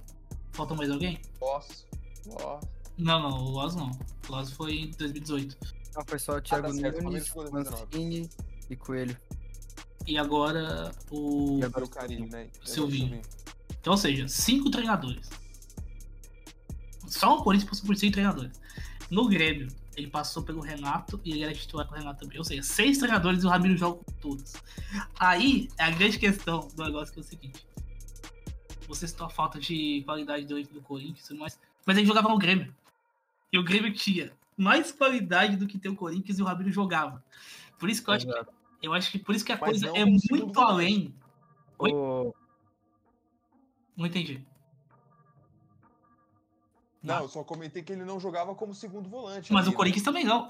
falta mais alguém? Posso. Posso. Não, não, o Loz não. O Loz foi em 2018. Não, foi só o Thiago tá certo, o Palmeiras Nunes, chegou em 2019. Mancini e Coelho. E agora o. E agora o né? Silvinho. Então, ou seja, cinco treinadores. Só o Corinthians passou por cinco treinadores. No Grêmio, ele passou pelo Renato e ele era titular com o Renato também. Ou seja, seis treinadores e o Ramiro joga com todos. Aí é a grande questão do negócio que é o seguinte. Você citou a falta de qualidade do do Corinthians e mais. Mas ele jogava no Grêmio. E o Grêmio tinha mais qualidade do que tem o Corinthians e o Ramiro jogava. Por isso que eu acho que, Exato. Eu acho que por isso que a Mas coisa não é muito além. Oi? O- Não entendi. Não, eu só comentei que ele não jogava como segundo volante. Mas ali, o Corinthians também não.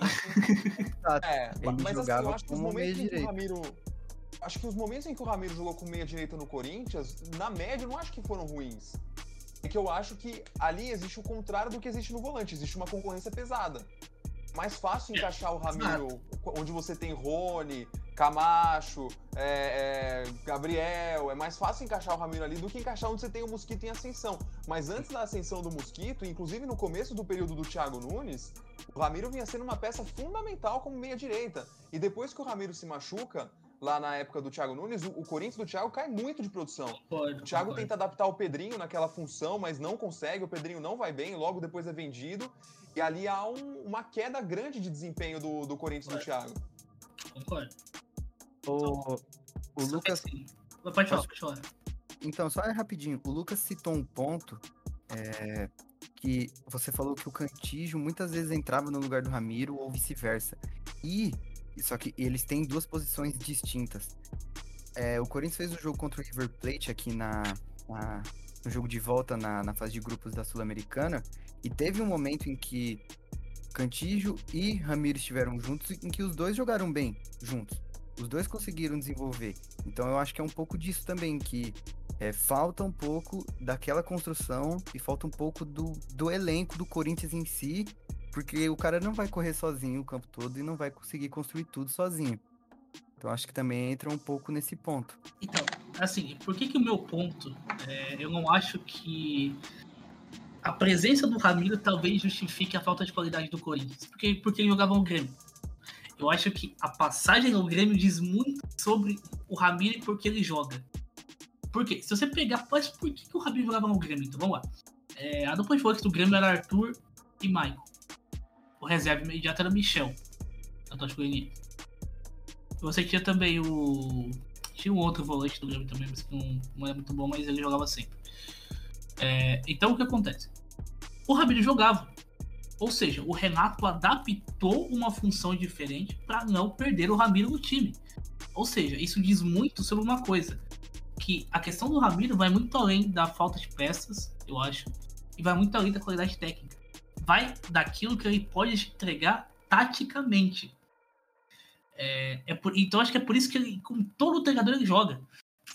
É, Ele mas assim, jogava eu acho que os como momentos em que o meia-direita. Ramiro. Acho que os momentos em que o Ramiro jogou com meia direita no Corinthians, na média, eu não acho que foram ruins. É que eu acho que ali existe o contrário do que existe no volante, existe uma concorrência pesada. Mais fácil encaixar o Ramiro onde você tem Rony, Camacho, é, é, Gabriel. É mais fácil encaixar o Ramiro ali do que encaixar onde você tem o Mosquito em ascensão. Mas antes da ascensão do Mosquito, inclusive no começo do período do Thiago Nunes, o Ramiro vinha sendo uma peça fundamental como meia-direita. E depois que o Ramiro se machuca, lá na época do Thiago Nunes, o, Corinthians do Thiago cai muito de produção. Pode, O Thiago tenta adaptar o Pedrinho naquela função, mas não consegue. O Pedrinho não vai bem, logo depois é vendido. E ali há um- uma queda grande de desempenho do, do Corinthians do Thiago. Concordo. O, o que Lucas assim, Pode falar, pode falar. Então, só é rapidinho. O Lucas citou um ponto é, que você falou que o Cantígio muitas vezes entrava no lugar do Ramiro ou vice-versa. E, só que eles têm duas posições distintas. É, o Corinthians fez o jogo contra o River Plate aqui na, na- no jogo de volta na, na fase de grupos da Sul-Americana. E teve um momento em que Cantígio e Ramiro estiveram juntos, em que os dois jogaram bem juntos. Os dois conseguiram desenvolver. Então eu acho que é um pouco disso também, que é, falta um pouco daquela construção e falta um pouco do, do elenco do Corinthians em si, porque o cara não vai correr sozinho o campo todo e não vai conseguir construir tudo sozinho. Então acho que também entra um pouco nesse ponto. Então, assim, por que que o meu ponto, é, eu não acho que a presença do Ramiro talvez justifique a falta de qualidade do Corinthians, porque, porque ele jogava no Grêmio. Eu acho que a passagem no Grêmio diz muito sobre o Ramiro e por que ele joga. Por quê? Se você pegar, mas por que, que o Ramiro jogava no Grêmio? Então vamos lá. É, a dupla de volantes do Grêmio era Arthur e Maicon. O reserva imediato era Michel, Atlético Goianiense. Você tinha também o. Tinha um outro volante do Grêmio também, mas que não, não é muito bom, mas ele jogava sempre. É, então o que acontece? O Ramiro jogava. Ou seja, o Renato adaptou uma função diferente para não perder o Ramiro no time. Ou seja, isso diz muito sobre uma coisa. Que a questão do Ramiro vai muito além da falta de peças, eu acho, e vai muito além da qualidade técnica. Vai daquilo que ele pode entregar taticamente. É, é por- então acho que é por isso que ele, com todo treinador ele joga.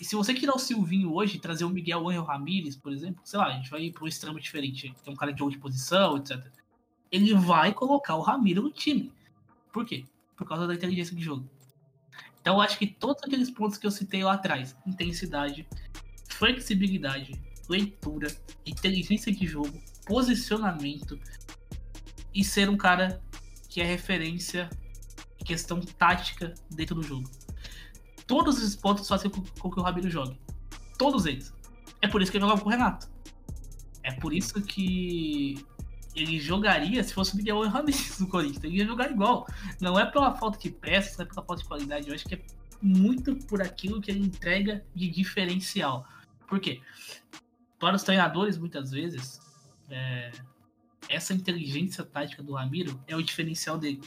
E se você tirar o Silvinho hoje e trazer o Miguel Angel Ramírez, por exemplo, sei lá, a gente vai ir para um extremo diferente, tem um cara de de posição, etc. Ele vai colocar o Ramiro no time. Por quê? Por causa da inteligência de jogo. Então eu acho que todos aqueles pontos que eu citei lá atrás, intensidade, flexibilidade, leitura, inteligência de jogo, posicionamento e ser um cara que é referência questão tática dentro do jogo. Todos esses pontos fazem com, com que o Ramiro jogue. Todos eles. É por isso que ele jogava com o Renato. É por isso que ele jogaria se fosse o Miguel Ramirez no Corinthians. Ele ia jogar igual. Não é pela falta de peças, não é pela falta de qualidade. Eu acho que é muito por aquilo que ele entrega de diferencial. Por quê? Para os treinadores, muitas vezes, é... essa inteligência tática do Ramiro é o diferencial dele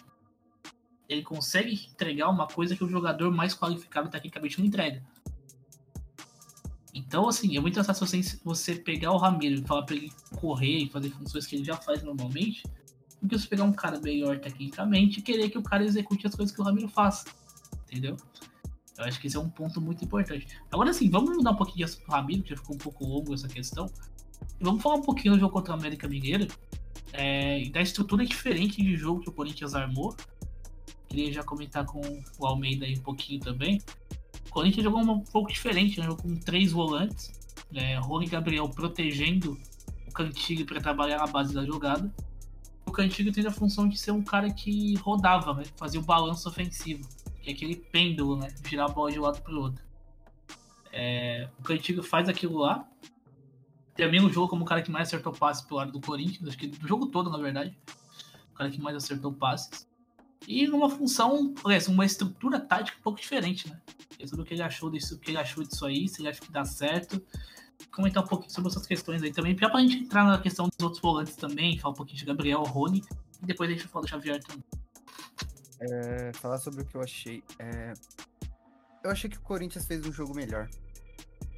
ele consegue entregar uma coisa que o jogador mais qualificado tecnicamente não entrega. Então, assim, é muito fácil você, você pegar o Ramiro e falar pra ele correr e fazer funções que ele já faz normalmente, do que você pegar um cara melhor tecnicamente e querer que o cara execute as coisas que o Ramiro faz. Entendeu? Eu acho que esse é um ponto muito importante. Agora, assim, vamos mudar um pouquinho de assunto Ramiro, que já ficou um pouco longo essa questão. E vamos falar um pouquinho do jogo contra o América Mineiro é, da estrutura diferente de jogo que o Corinthians armou queria já comentar com o Almeida aí um pouquinho também. Corinthians jogou um pouco diferente, né? Jogou com três volantes. Né? Rony Gabriel protegendo o Cantigo para trabalhar na base da jogada. O Cantigo tem a função de ser um cara que rodava, né? fazia o balanço ofensivo, que é aquele pêndulo, né? girar a bola de um lado para o outro. É... o Cantigo faz aquilo lá. Também o jogo como o cara que mais acertou passes pelo lado do Corinthians, acho que do jogo todo, na verdade. O cara que mais acertou passes. E numa função, uma estrutura tática um pouco diferente, né? Isso do que ele achou disso, o que ele achou disso aí, se ele acha que dá certo. Comentar um pouquinho sobre essas questões aí também, pra gente entrar na questão dos outros volantes também, falar um pouquinho de Gabriel, Rony, e depois a gente fala do Xavier também. É, falar sobre o que eu achei. É... Eu achei que o Corinthians fez um jogo melhor.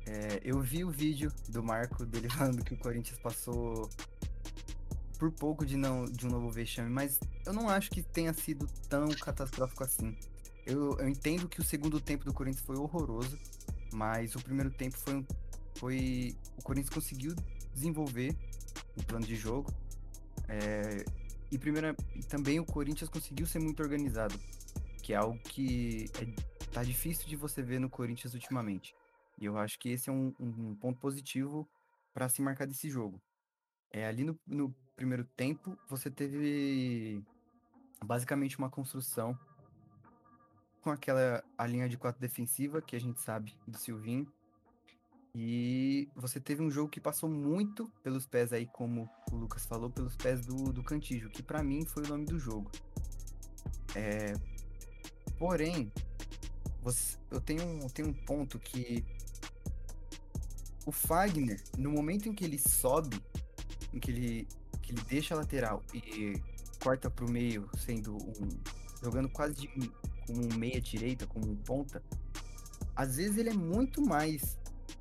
É, eu vi o vídeo do Marco dele falando que o Corinthians passou por pouco de não de um novo vexame, mas eu não acho que tenha sido tão catastrófico assim. Eu, eu entendo que o segundo tempo do Corinthians foi horroroso, mas o primeiro tempo foi, um, foi o Corinthians conseguiu desenvolver um plano de jogo. É, e, primeira, e também o Corinthians conseguiu ser muito organizado, que é algo que é, tá difícil de você ver no Corinthians ultimamente. E eu acho que esse é um, um ponto positivo para se marcar desse jogo. É, ali no, no primeiro tempo, você teve basicamente uma construção com aquela a linha de quatro defensiva que a gente sabe do Silvinho. E você teve um jogo que passou muito pelos pés aí, como o Lucas falou, pelos pés do, do Cantijo, que para mim foi o nome do jogo. É, porém, você, eu tenho, tenho um ponto que o Fagner, no momento em que ele sobe, em que ele ele deixa a lateral e corta para o meio, sendo um. jogando quase de, como um meia direita, como um ponta, às vezes ele é muito mais.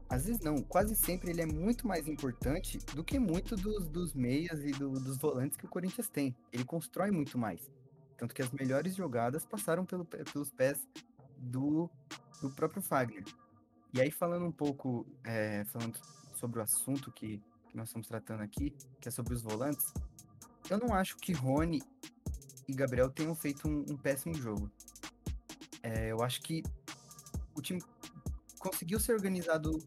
Às vezes não, quase sempre ele é muito mais importante do que muito dos, dos meias e do, dos volantes que o Corinthians tem. Ele constrói muito mais. Tanto que as melhores jogadas passaram pelo, pelos pés do, do próprio Fagner. E aí, falando um pouco, é, falando sobre o assunto que que nós estamos tratando aqui, que é sobre os volantes, eu não acho que Rony e Gabriel tenham feito um, um péssimo jogo. É, eu acho que o time conseguiu ser organizado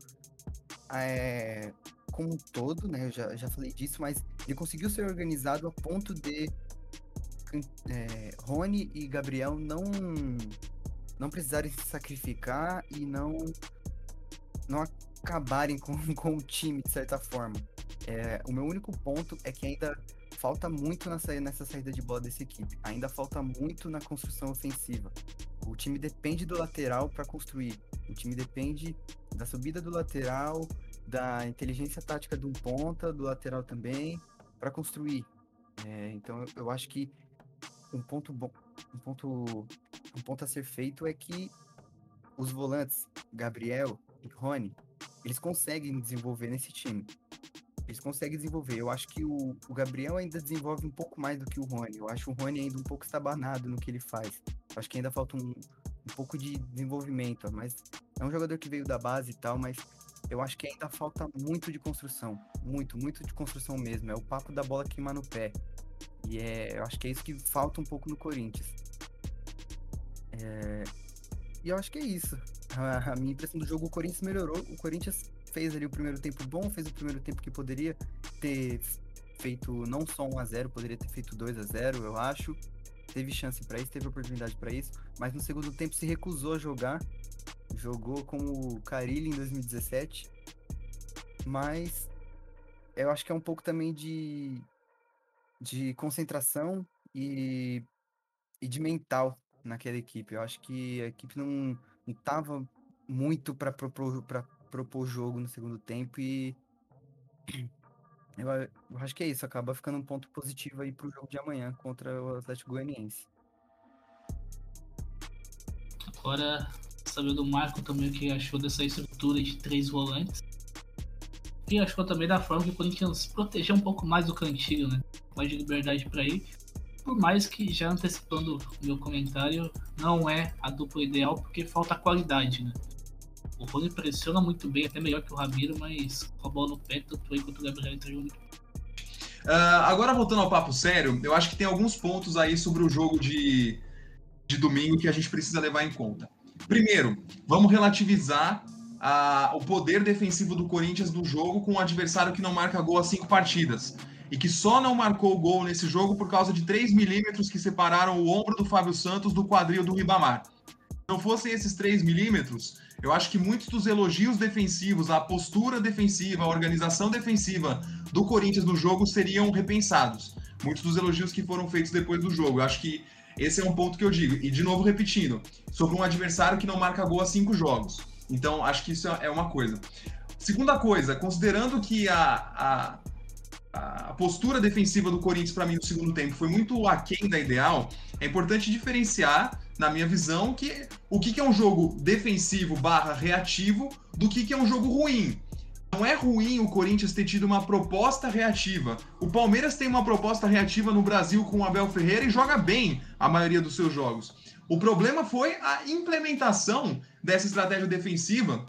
é, como um todo, né? Eu já, já falei disso, mas ele conseguiu ser organizado a ponto de é, Rony e Gabriel não não precisarem se sacrificar e não não acabarem com, com o time de certa forma. É, o meu único ponto é que ainda falta muito nessa, nessa saída de bola dessa equipe. Ainda falta muito na construção ofensiva. O time depende do lateral para construir. O time depende da subida do lateral, da inteligência tática de um ponta, do lateral também, para construir. É, então eu, acho que um ponto bom, um ponto, um ponto a ser feito é que os volantes Gabriel e Rony, eles conseguem desenvolver nesse time. Eles conseguem desenvolver. Eu acho que o, o Gabriel ainda desenvolve um pouco mais do que o Rony. Eu acho o Rony ainda um pouco estabanado no que ele faz. Eu acho que ainda falta um, um pouco de desenvolvimento. Mas é um jogador que veio da base e tal, mas eu acho que ainda falta muito de construção. Muito, muito de construção mesmo. É o papo da bola queimar no pé. E é, eu acho que é isso que falta um pouco no Corinthians. É, e eu acho que é isso. A, minha impressão do jogo, o Corinthians melhorou. O Corinthians fez ali o primeiro tempo bom, fez o primeiro tempo que poderia ter feito não só 1 a 0 poderia ter feito 2 a 0 eu acho. teve chance para isso, teve oportunidade para isso, mas no segundo tempo se recusou a jogar. Jogou com o Carilli em 2017. Mas eu acho que é um pouco também de, de concentração e, e de mental naquela equipe. Eu acho que a equipe não, não tava muito para propor jogo no segundo tempo e eu, eu, acho que é isso, acaba ficando um ponto positivo aí pro jogo de amanhã contra o Atlético Goianiense. Agora, saber do Marco também o que achou dessa estrutura de três volantes. E achou também da forma que o Corinthians protegeu um pouco mais do cantilho, né? Mais de liberdade para ir. Por mais que, já antecipando o meu comentário, não é a dupla ideal porque falta qualidade, né? O Rony pressiona muito bem, até melhor que o Ramiro, mas com a bola no pé, tanto ele quanto o Gabriel entregam muito Uh, agora voltando ao papo sério, eu acho que tem alguns pontos aí sobre o jogo de, de domingo que a gente precisa levar em conta. Primeiro, vamos relativizar a, o poder defensivo do Corinthians no jogo com um adversário que não marca gol há cinco partidas. E que só não marcou gol nesse jogo por causa de 3 milímetros que separaram o ombro do Fábio Santos do quadril do Ribamar. Se não fossem esses 3 milímetros, eu acho que muitos dos elogios defensivos, a postura defensiva, a organização defensiva do Corinthians no jogo seriam repensados. Muitos dos elogios que foram feitos depois do jogo. Eu acho que esse é um ponto que eu digo. E de novo repetindo, sobre um adversário que não marca gol há cinco jogos. Então, acho que isso é uma coisa. Segunda coisa, considerando que a, a, a postura defensiva do Corinthians, para mim, no segundo tempo foi muito aquém da ideal, é importante diferenciar, na minha visão, que o que, que é um jogo defensivo barra reativo do que, que é um jogo ruim. Não é ruim o Corinthians ter tido uma proposta reativa. O Palmeiras tem uma proposta reativa no Brasil com o Abel Ferreira e joga bem a maioria dos seus jogos. O problema foi a implementação dessa estratégia defensiva,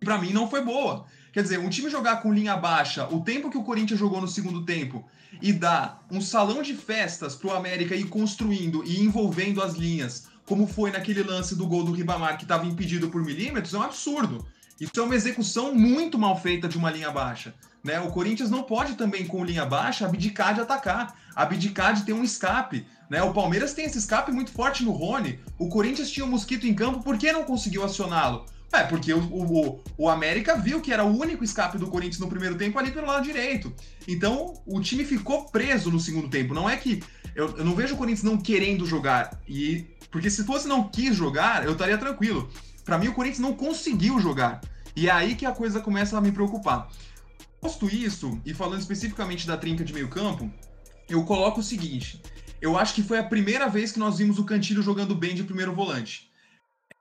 que para mim não foi boa. Quer dizer, um time jogar com linha baixa, o tempo que o Corinthians jogou no segundo tempo, e dar um salão de festas pro América ir construindo e envolvendo as linhas, como foi naquele lance do gol do Ribamar que estava impedido por milímetros, é um absurdo. Isso é uma execução muito mal feita de uma linha baixa. Né? O Corinthians não pode também, com linha baixa, abdicar de atacar, abdicar de ter um escape. Né? O Palmeiras tem esse escape muito forte no Rony. O Corinthians tinha o um mosquito em campo, por que não conseguiu acioná-lo? É, porque o, o, o, América viu que era o único escape do Corinthians no primeiro tempo ali pelo lado direito. Então, o time ficou preso no segundo tempo. Não é que. Eu, eu não vejo o Corinthians não querendo jogar. e Porque se fosse não quis jogar, eu estaria tranquilo. Para mim, o Corinthians não conseguiu jogar. E é aí que a coisa começa a me preocupar. Posto isso, e falando especificamente da trinca de meio campo, eu coloco o seguinte: eu acho que foi a primeira vez que nós vimos o Cantilho jogando bem de primeiro volante.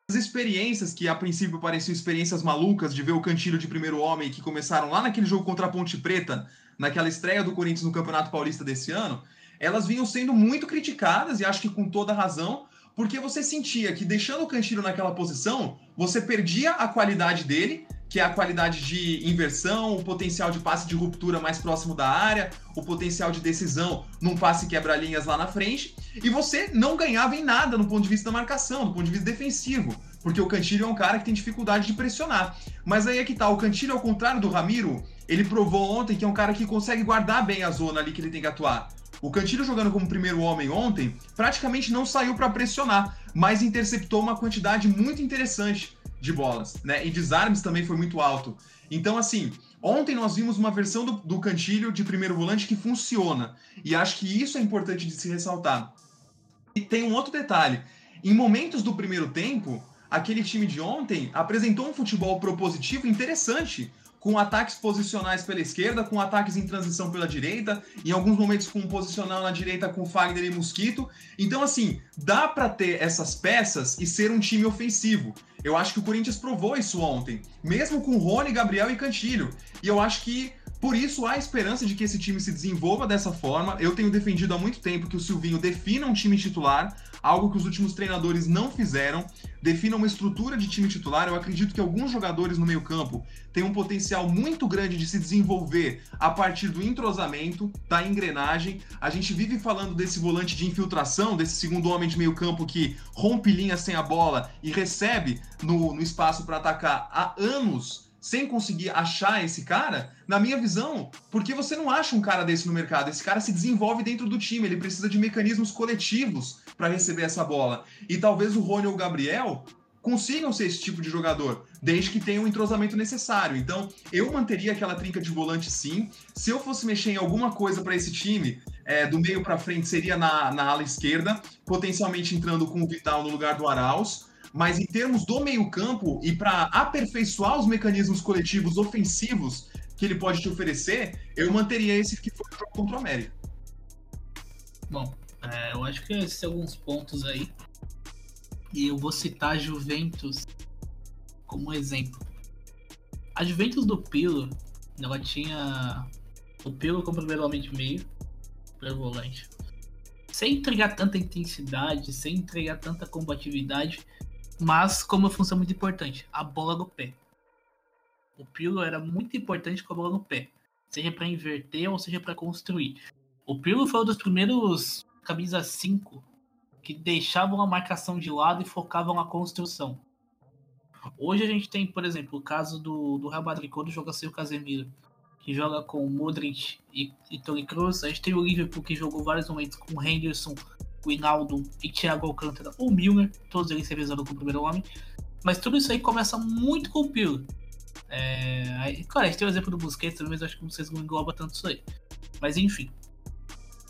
As experiências que a princípio pareciam experiências malucas de ver o Cantilho de primeiro homem, que começaram lá naquele jogo contra a Ponte Preta, naquela estreia do Corinthians no Campeonato Paulista desse ano, elas vinham sendo muito criticadas, e acho que com toda razão, porque você sentia que deixando o Cantilho naquela posição, você perdia a qualidade dele que é a qualidade de inversão, o potencial de passe de ruptura mais próximo da área, o potencial de decisão num passe quebra-linhas lá na frente, e você não ganhava em nada no ponto de vista da marcação, do ponto de vista defensivo, porque o Cantilho é um cara que tem dificuldade de pressionar. Mas aí é que tá, o Cantilho, ao contrário do Ramiro, ele provou ontem que é um cara que consegue guardar bem a zona ali que ele tem que atuar. O Cantilho jogando como primeiro homem ontem, praticamente não saiu para pressionar, mas interceptou uma quantidade muito interessante de bolas, né? E desarmes também foi muito alto. Então, assim, ontem nós vimos uma versão do, do Cantilho de primeiro volante que funciona. E acho que isso é importante de se ressaltar. E tem um outro detalhe. Em momentos do primeiro tempo, aquele time de ontem apresentou um futebol propositivo interessante com ataques posicionais pela esquerda, com ataques em transição pela direita, em alguns momentos com um posicional na direita com Fagner e Mosquito. Então, assim, dá para ter essas peças e ser um time ofensivo. Eu acho que o Corinthians provou isso ontem, mesmo com Rony, Gabriel e Cantilho. E eu acho que por isso há esperança de que esse time se desenvolva dessa forma. Eu tenho defendido há muito tempo que o Silvinho defina um time titular, algo que os últimos treinadores não fizeram. Defina uma estrutura de time titular. Eu acredito que alguns jogadores no meio-campo têm um potencial muito grande de se desenvolver a partir do entrosamento, da engrenagem. A gente vive falando desse volante de infiltração, desse segundo homem de meio-campo que rompe linhas sem a bola e recebe no, no espaço para atacar há anos sem conseguir achar esse cara, na minha visão, porque você não acha um cara desse no mercado? Esse cara se desenvolve dentro do time, ele precisa de mecanismos coletivos para receber essa bola. E talvez o Rony ou o Gabriel consigam ser esse tipo de jogador, desde que tenham o entrosamento necessário. Então, eu manteria aquela trinca de volante sim. Se eu fosse mexer em alguma coisa para esse time, é, do meio para frente seria na, na ala esquerda, potencialmente entrando com o Vital no lugar do Arauz. Mas em termos do meio-campo e para aperfeiçoar os mecanismos coletivos ofensivos que ele pode te oferecer, eu manteria esse que foi contra o América. Bom, é, eu acho que existem alguns pontos aí e eu vou citar a Juventus como exemplo. A Juventus do Pilo, ela tinha o Pilo como primeiro homem de meio, primeiro volante. Sem entregar tanta intensidade, sem entregar tanta combatividade, mas com uma função muito importante, a bola no pé. O Pilo era muito importante com a bola no pé, seja para inverter ou seja para construir. O Pilo foi um dos primeiros camisa 5 que deixavam a marcação de lado e focavam na construção. Hoje a gente tem, por exemplo, o caso do, do Real Madrid, quando joga sem o Casemiro, que joga com Modric e, e Toni Kroos. A gente tem o Liverpool, que jogou vários momentos com Henderson, o Hinaldo e Thiago Alcântara, ou Milner, todos eles revisaram com o primeiro homem. Mas tudo isso aí começa muito com o Pirlo. É, claro, a gente tem o exemplo do Busquets também, mas acho que vocês não engloba tanto isso aí. Mas enfim.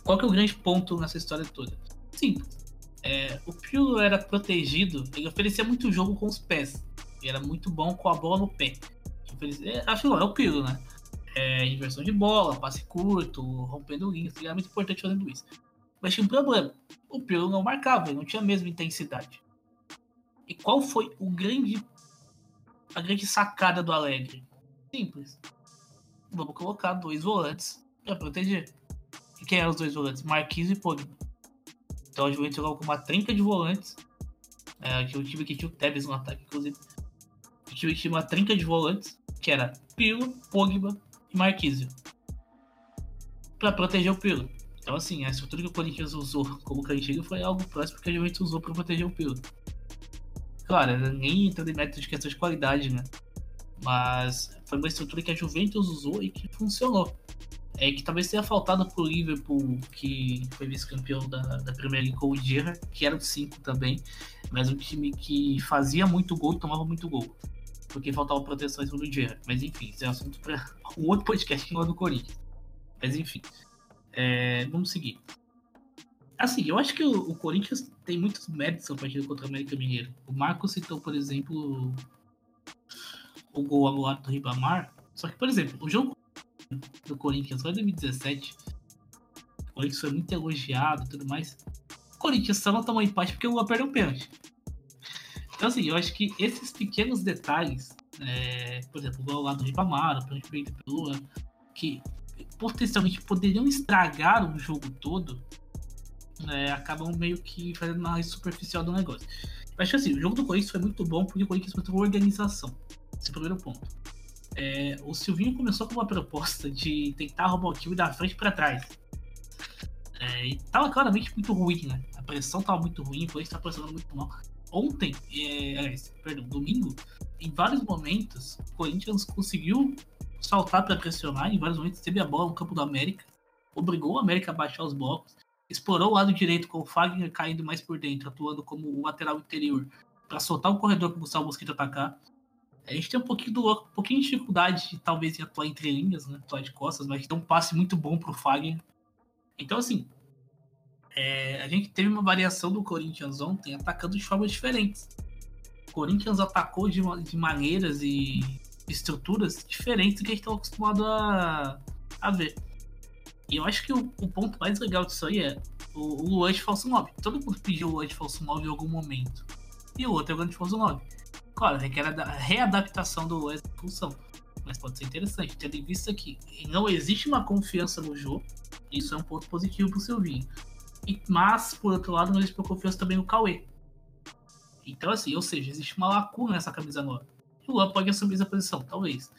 Qual que é o grande ponto nessa história toda? Simples é, o Pirlo era protegido, ele oferecia muito jogo com os pés. Ele era muito bom com a bola no pé. Oferecia, é, que é o Pirlo, né? É, inversão de bola, passe curto, rompendo linhas, ele era muito importante fazendo isso. Mas tinha um problema. O Pirlo não marcava, ele não tinha a mesma intensidade. E qual foi o grande a grande sacada do Alegre? Simples. Vamos colocar dois volantes para proteger. Quem eram os dois volantes? Marquinhos e Pogba. Então a Juventus jogava com uma trinca de volantes. É, tinha um time que tinha o Tevez no ataque, inclusive. O time tinha uma trinca de volantes, que era Pirlo, Pogba e Marquinhos. Pra proteger o Pirlo. Então, assim, a estrutura que o Corinthians usou como cantiga foi algo próximo que a Juventus usou para proteger o Pirlo. Claro, nem entrando em método de questão de qualidade, né? Mas foi uma estrutura que a Juventus usou e que funcionou é que talvez tenha faltado pro Liverpool, que foi vice-campeão da, da Premier League com o Gerrard, que era o 5 também, mas um time que fazia muito gol e tomava muito gol. Porque faltava cima do Gerrard. Mas enfim, isso é assunto para um outro podcast que não é do Corinthians. Mas enfim, é, vamos seguir. Assim, eu acho que o, o Corinthians tem muitos méritos na partida contra o América Mineiro. O Marco citou, por exemplo, o gol anulado do Ribamar. Só que, por exemplo, o jogo do Corinthians foi em 2017. O Corinthians foi muito elogiado e tudo mais. O Corinthians só não tomou empate porque o Lula perdeu um pênalti. Então, assim, eu acho que esses pequenos detalhes, é, por exemplo, o gol lá do Ribamar, o pênalti pelo Lula, que potencialmente poderiam estragar o jogo todo, é, acabam meio que fazendo uma superficial do negócio. Eu acho que assim, o jogo do Corinthians foi muito bom porque o Corinthians mostrou organização. Esse é o primeiro ponto. É, o Silvinho começou com uma proposta de tentar roubar o time da frente para trás. É, e tava claramente muito ruim, né? A pressão tava muito ruim, Corinthians tá pressionando muito mal. Ontem, é, perdão, domingo, em vários momentos, o Corinthians conseguiu saltar para pressionar, em vários momentos teve a bola no campo do América, obrigou o América a baixar os blocos, explorou o lado direito com o Fagner caindo mais por dentro, atuando como o lateral interior, para soltar o corredor para o Gustavo Mosquito atacar. A gente tem um pouquinho, do, um pouquinho de dificuldade de talvez em atuar entre linhas, né? Atuar de costas, mas tem um passe muito bom pro Fagner. Então, assim, é, a gente teve uma variação do Corinthians ontem atacando de formas diferentes. O Corinthians atacou de, de maneiras e estruturas diferentes do que a gente estava acostumado a, a ver. E eu acho que o, o, ponto mais legal disso aí é o, o Luan de falso 9. Todo mundo pediu o Luan de falso 9 em algum momento. E o outro é o grande falso 9. Claro, requer a readaptação do essa função. Mas pode ser interessante, tendo em vista que não existe uma confiança no jogo. Isso é um ponto positivo pro Silvinho. E, mas, por outro lado, não existe uma confiança também no Cauê. Então, assim, ou seja, existe uma lacuna nessa camisa nova. O Luan pode assumir essa posição, talvez.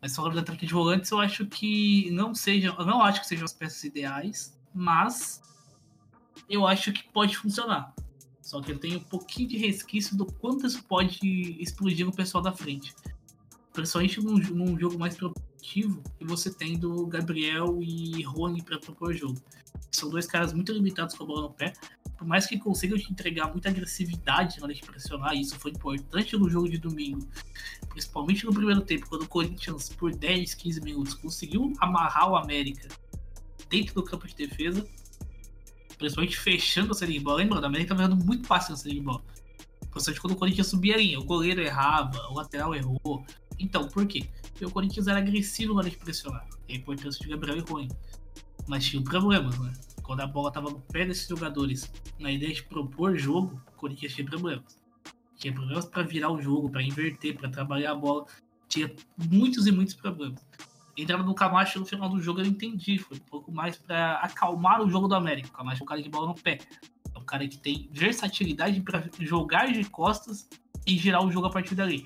Mas falando da tranca de volantes, eu acho que não seja. Eu não acho que sejam as peças ideais, mas eu acho que pode funcionar. Só que eu tenho um pouquinho de resquício do quanto isso pode explodir no pessoal da frente. Principalmente num, num jogo mais produtivo e você tendo Gabriel e Rony para propor jogo. São dois caras muito limitados com a bola no pé. Por mais que consigam te entregar muita agressividade na hora de pressionar, isso foi importante no jogo de domingo, principalmente no primeiro tempo, quando o Corinthians, por 10, 15 minutos, conseguiu amarrar o América dentro do campo de defesa, principalmente fechando a série de bola. Lembrando, a América estava vendo muito fácil na série de bola. Principalmente quando o Corinthians subia a linha, o goleiro errava, o lateral errou. Então, por quê? Porque o Corinthians era agressivo na hora de pressionar. A importância de Gabriel e Rony. Mas tinha problemas, né? Quando a bola estava no pé desses jogadores, na ideia de propor jogo, o Corinthians tinha problemas. Tinha problemas para virar o jogo, para inverter, para trabalhar a bola. Tinha muitos e muitos problemas. Entrando no Camacho no final do jogo eu entendi. Foi um pouco mais para acalmar o jogo do América. O Camacho é um cara de bola no pé. É um cara que tem versatilidade para jogar de costas e girar o jogo a partir dali.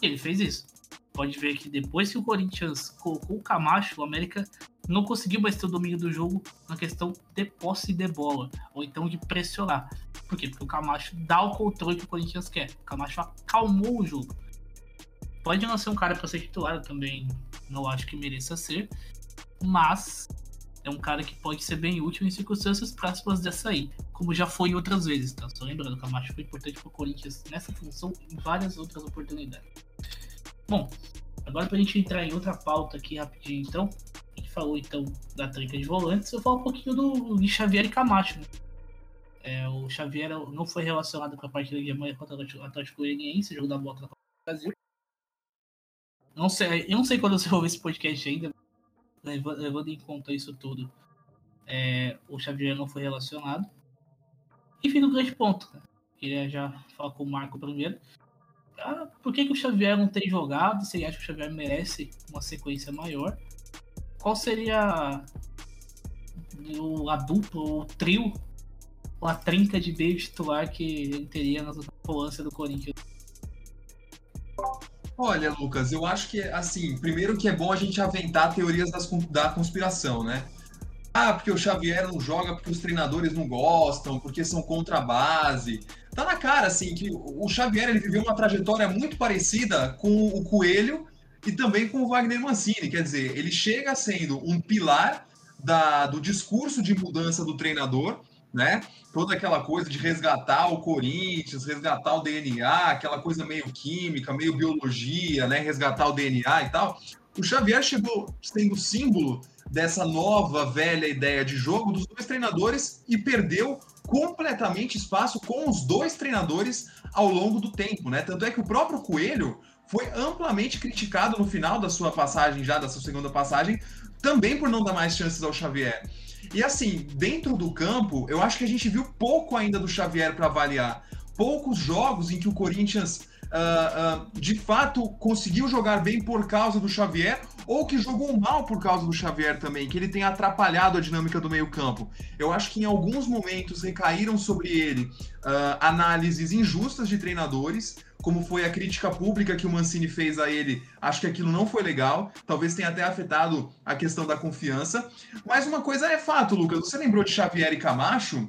Ele fez isso. Pode ver que depois que o Corinthians colocou o Camacho, o América não conseguiu mais ter o domínio do jogo na questão de posse de bola, ou então de pressionar. Por quê? Porque o Camacho dá o controle que o Corinthians quer. O Camacho acalmou o jogo. Pode não ser um cara para ser titular, também não acho que mereça ser, mas é um cara que pode ser bem útil em circunstâncias próximas dessa aí, como já foi outras vezes, tá? Só lembrando, o Camacho foi importante para o Corinthians nessa função em várias outras oportunidades. Bom, agora para a gente entrar em outra pauta aqui rapidinho, então, falou então da trinca de volantes, eu falo um pouquinho do, de Xavier e Camacho. Né? É, o Xavier não foi relacionado com a partida de amanhã contra o Atlético Goianiense, jogo da volta na Copa do Brasil. Não sei, eu não sei quando você ouve esse podcast ainda, levando em conta isso tudo. É, o Xavier não foi relacionado. E fica o grande ponto. Queria já falar com o Marco primeiro. Ah, por que, que o Xavier não tem jogado? Você acha que o Xavier merece uma sequência maior? qual seria o, a dupla, o trio, ou a trinca de meio titular que ele teria na volância do Corinthians? Olha, Lucas, eu acho que, assim, primeiro que é bom a gente aventar teorias das, da conspiração, né? Ah, porque o Xavier não joga porque os treinadores não gostam, porque são contra a base. Tá na cara, assim, que o Xavier ele viveu uma trajetória muito parecida com o Coelho e também com o Wagner Mancini. Quer dizer, ele chega sendo um pilar da, do discurso de mudança do treinador, né? Toda aquela coisa de resgatar o Corinthians, resgatar o DNA, aquela coisa meio química, meio biologia, né? Resgatar o DNA e tal. O Xavier chegou sendo símbolo dessa nova, velha ideia de jogo dos dois treinadores e perdeu completamente espaço com os dois treinadores ao longo do tempo, né? Tanto é que o próprio Coelho foi amplamente criticado no final da sua passagem, já da sua segunda passagem, também por não dar mais chances ao Xavier. E assim, dentro do campo, eu acho que a gente viu pouco ainda do Xavier para avaliar. Poucos jogos em que o Corinthians uh, uh, de fato conseguiu jogar bem por causa do Xavier, ou que jogou mal por causa do Xavier também, que ele tem atrapalhado a dinâmica do meio-campo. Eu acho que em alguns momentos recaíram sobre ele uh, análises injustas de treinadores como foi a crítica pública que o Mancini fez a ele, acho que aquilo não foi legal, talvez tenha até afetado a questão da confiança. Mas uma coisa é fato, Lucas, você lembrou de Xavier e Camacho?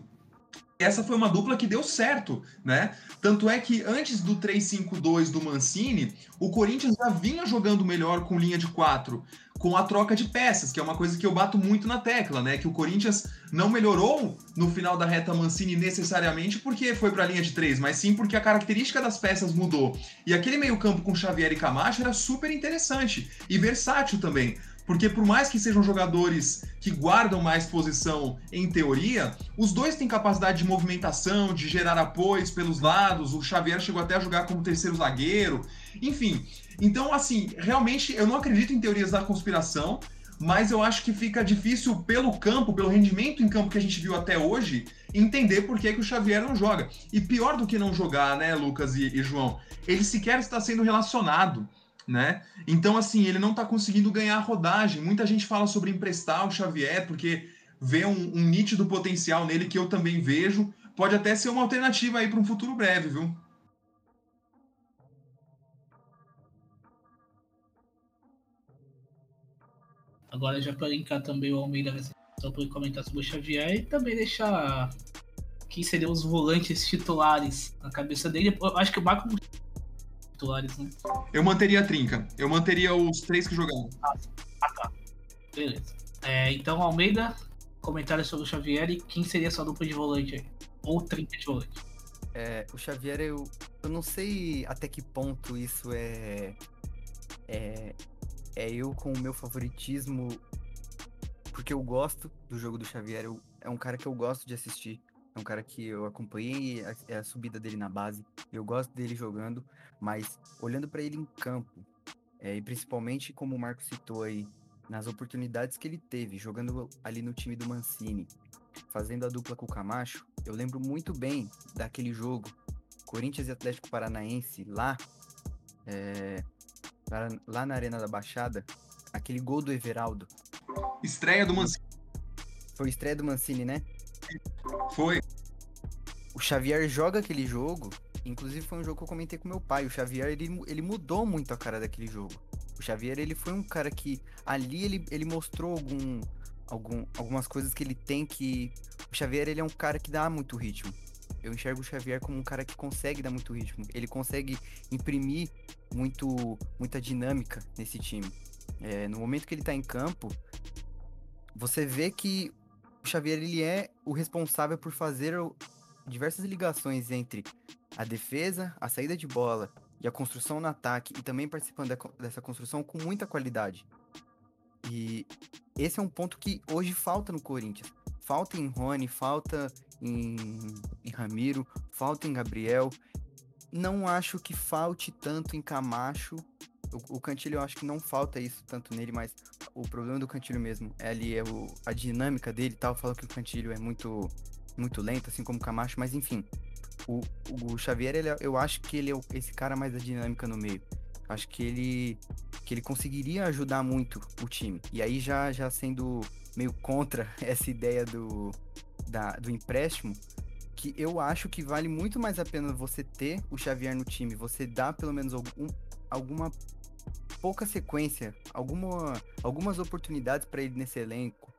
Essa foi uma dupla que deu certo, né? Tanto é que antes do 3-5-2 do Mancini, o Corinthians já vinha jogando melhor com linha de quatro com a troca de peças, que é uma coisa que eu bato muito na tecla, né? Que o Corinthians não melhorou no final da reta Mancini necessariamente porque foi para a linha de três, mas sim porque a característica das peças mudou. E aquele meio-campo com Xavier e Camacho era super interessante e versátil também. Porque por mais que sejam jogadores que guardam mais posição em teoria, os dois têm capacidade de movimentação, de gerar apoios pelos lados. O Xavier chegou até a jogar como terceiro zagueiro. Enfim, então, assim, realmente eu não acredito em teorias da conspiração, mas eu acho que fica difícil pelo campo, pelo rendimento em campo que a gente viu até hoje, entender por que, que o Xavier não joga. E pior do que não jogar, né, Lucas e, e João, ele sequer está sendo relacionado. Né? Então, assim, ele não está conseguindo ganhar rodagem. Muita gente fala sobre emprestar o Xavier, porque vê um, um nítido potencial nele que eu também vejo. Pode até ser uma alternativa aí para um futuro breve, viu? Agora já para linkar também o Almeida só para comentar sobre o Xavier e também deixar quem seriam os volantes titulares na cabeça dele. Eu acho que o Marco titulares, né? Eu manteria a trinca. Eu manteria os três que jogaram. Ah, tá. Beleza. É, então, Almeida, comentário sobre o Xavier e quem seria sua dupla de volante aí? Ou trinca de volante? É, o Xavier, eu, eu não sei até que ponto isso é, é. É eu com o meu favoritismo. Porque eu gosto do jogo do Xavier. Eu, é um cara que eu gosto de assistir. É um cara que eu acompanhei a, a subida dele na base. Eu gosto dele jogando, mas olhando para ele em campo, é, e principalmente como o Marco citou aí, nas oportunidades que ele teve jogando ali no time do Mancini, fazendo a dupla com o Camacho, eu lembro muito bem daquele jogo, Corinthians e Atlético Paranaense, lá, é, lá na Arena da Baixada, aquele gol do Everaldo. Estreia do Mancini. Foi estreia do Mancini, né? Foi. O Xavier joga aquele jogo. Inclusive foi um jogo que eu comentei com meu pai. O Xavier ele, ele mudou muito a cara daquele jogo. O Xavier ele foi um cara que ali ele, ele mostrou algum, algum, algumas coisas que ele tem que. O Xavier ele é um cara que dá muito ritmo. Eu enxergo o Xavier como um cara que consegue dar muito ritmo. Ele consegue imprimir muito, muita dinâmica nesse time. É, no momento que ele tá em campo, você vê que o Xavier ele é o responsável por fazer diversas ligações entre a defesa, a saída de bola e a construção no ataque e também participando dessa construção com muita qualidade. E esse é um ponto que hoje falta no Corinthians. Falta em Rony, falta em, em Ramiro, falta em Gabriel. Não acho que falte tanto em Camacho o, o Cantilho eu acho que não falta isso tanto nele, mas o problema do Cantilho mesmo é ali é o, a dinâmica dele e tal. Fala que o Cantilho é muito, muito lento, assim como o Camacho, mas enfim. O, o Xavier, ele, é, eu acho que ele é esse cara mais da dinâmica no meio. Acho que ele que ele conseguiria ajudar muito o time. E aí já já sendo meio contra essa ideia do, da, do empréstimo, que eu acho que vale muito mais a pena você ter o Xavier no time, você dá pelo menos algum, alguma pouca sequência, alguma, algumas oportunidades para ele nesse elenco.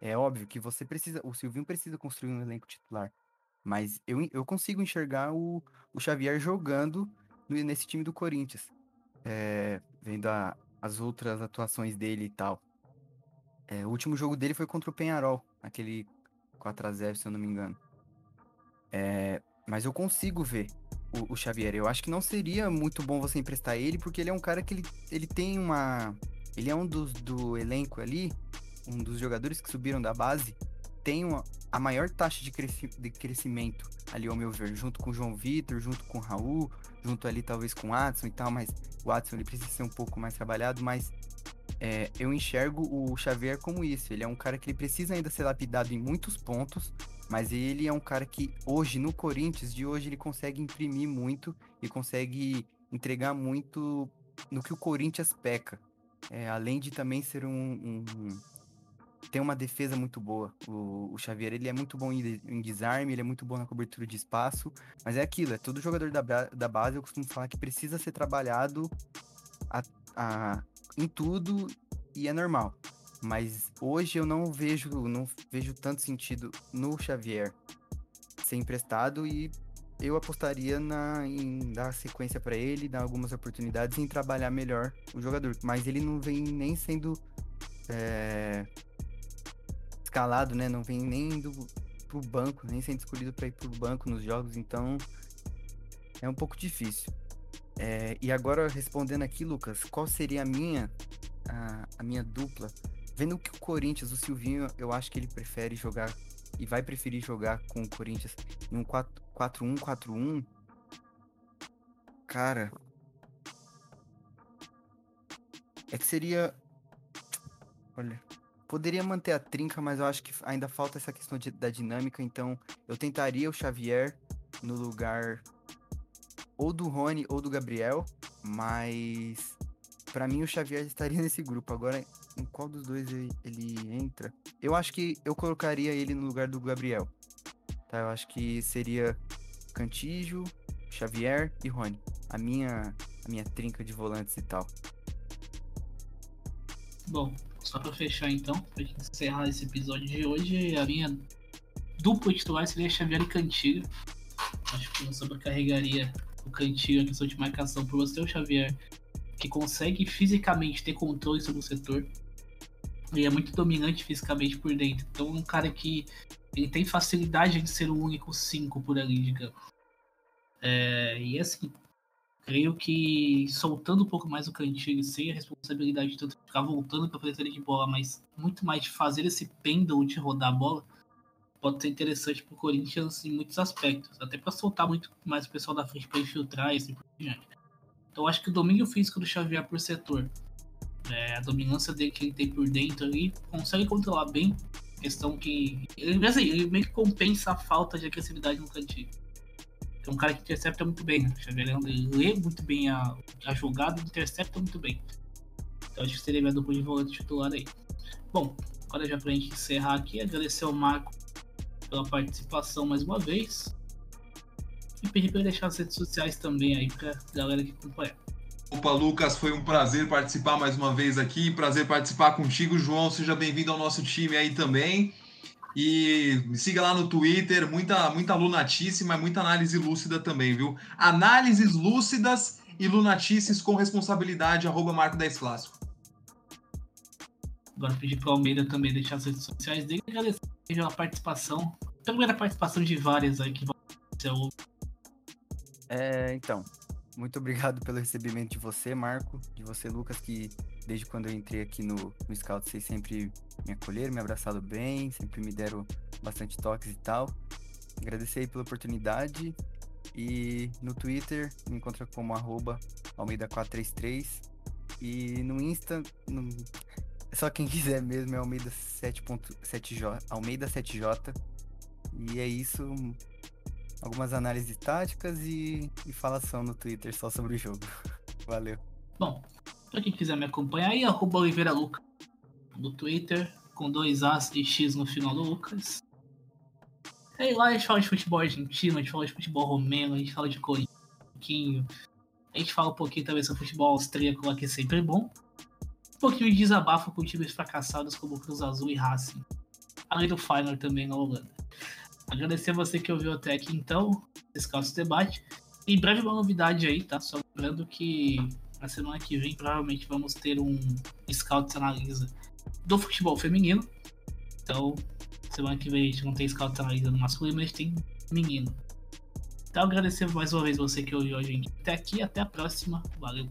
É óbvio que você precisa, o Silvinho precisa construir um elenco titular, mas eu, eu consigo enxergar o, o Xavier jogando nesse time do Corinthians, é, vendo a, as outras atuações dele e tal. É, o último jogo dele foi contra o Penharol, aquele 4x0, se eu não me engano. É, mas eu consigo ver o, o, Xavier. Eu acho que não seria muito bom você emprestar ele, porque ele é um cara que ele, ele tem uma. Ele é um dos do elenco ali, um dos jogadores que subiram da base, tem uma, a maior taxa de, cresci, de crescimento ali, ao meu ver, junto com o João Vitor, junto com o Raul, junto ali talvez com o Watson e tal, mas o Watson ele precisa ser um pouco mais trabalhado, mas é, eu enxergo o Xavier como isso. Ele é um cara que ele precisa ainda ser lapidado em muitos pontos, mas ele é um cara que hoje, no Corinthians de hoje, ele consegue imprimir muito e consegue entregar muito no que o Corinthians peca. É, além de também ser um, um, tem uma defesa muito boa. O, o Xavier ele é muito bom em, em, desarme, ele é muito bom na cobertura de espaço, mas é aquilo, é todo jogador da, da base, eu costumo falar que precisa ser trabalhado a, a, em tudo e é normal. Mas hoje eu não vejo, não vejo tanto sentido no Xavier ser emprestado e eu apostaria na, em dar sequência para ele, dar algumas oportunidades em trabalhar melhor o jogador. Mas ele não vem nem sendo é, escalado, né? Não vem nem indo pro banco, nem sendo escolhido para ir pro banco nos jogos, então é um pouco difícil. É, e agora respondendo aqui, Lucas, qual seria a minha a, a minha dupla Vendo que o Corinthians, o Silvinho, eu acho que ele prefere jogar e vai preferir jogar com o Corinthians em um 4-1, 4-1. Cara. É que seria. Olha. Poderia manter a trinca, mas eu acho que ainda falta essa questão de, da dinâmica. Então, eu tentaria o Xavier no lugar ou do Rony ou do Gabriel. Mas para mim, o Xavier estaria nesse grupo. Agora, em qual dos dois ele, ele, entra? Eu acho que eu colocaria ele no lugar do Gabriel. Tá? Eu acho que seria Cantijo, Xavier e Rony. A minha, a minha trinca de volantes e tal. Bom, só para fechar então, pra gente encerrar esse episódio de hoje, a minha dupla titular seria Xavier e Cantilho. Acho que não sobrecarregaria o cantinho, a questão de marcação, por você o Xavier que consegue fisicamente ter controle sobre o setor. Ele é muito dominante fisicamente por dentro. Então um cara que ele tem facilidade de ser o único 5 por ali, digamos. É, e assim, creio que soltando um pouco mais o cantinho, sem a responsabilidade de tanto ficar voltando para fazer de bola, mas muito mais de fazer esse pêndulo de rodar a bola, pode ser interessante para o Corinthians em muitos aspectos. Até para soltar muito mais o pessoal da frente para infiltrar e assim por diante. Então acho que o domínio físico do Xavier por setor, é, a dominância dele que ele tem por dentro ali, consegue controlar bem. Questão que. Ele, assim, ele meio que compensa a falta de agressividade no cantinho. É um cara que intercepta muito bem, né? O Xavier lê muito bem a, a jogada intercepta muito bem. Então acho que seria minha dupla de volante titular aí. Bom, agora já pra gente encerrar aqui, agradecer ao Marco pela participação mais uma vez. E pedir para ele deixar as redes sociais também aí pra galera que acompanha. Opa, Lucas, foi um prazer participar mais uma vez aqui. Prazer participar contigo, João. Seja bem-vindo ao nosso time aí também. E me siga lá no Twitter, muita, muita lunatíssima, muita análise lúcida também, viu? Análises lúcidas e lunatices com responsabilidade, arroba Marco 10 Clássico. Agora pedir para o Almeida também deixar as redes sociais dele e agradecer a participação, primeira participação de várias aí que vão é, então, muito obrigado pelo recebimento de você, Marco, de você, Lucas, que desde quando eu entrei aqui no, no Scout, vocês sempre me acolheram, me abraçaram bem, sempre me deram bastante toques e tal. Agradecer aí pela oportunidade. E no Twitter me encontra como arroba Almeida433. E no Insta, no... só quem quiser mesmo é Almeida 7.7J, Almeida 7J. E é isso algumas análises táticas e, e falação no Twitter só sobre o jogo. Valeu. Bom, pra quem quiser me acompanhar aí, arroba Oliveira Luca no Twitter, com dois As e X no final do Lucas. E lá a gente fala de futebol argentino, a gente fala de futebol romeno, a gente fala de Corinthians um. A gente fala um pouquinho também sobre futebol austríaco lá, que é sempre bom. Um pouquinho de desabafo com times fracassados como Cruz Azul e Racing. Além do Final também na Holanda. Agradecer a você que ouviu até aqui então, caso debate. Em breve uma novidade aí, tá? Só lembrando que na semana que vem provavelmente vamos ter um Scouts Analisa do futebol feminino. Então, semana que vem a gente não tem Scouts Analisa no masculino, mas tem menino. Então agradecer mais uma vez você que ouviu a gente até aqui. Até a próxima. Valeu.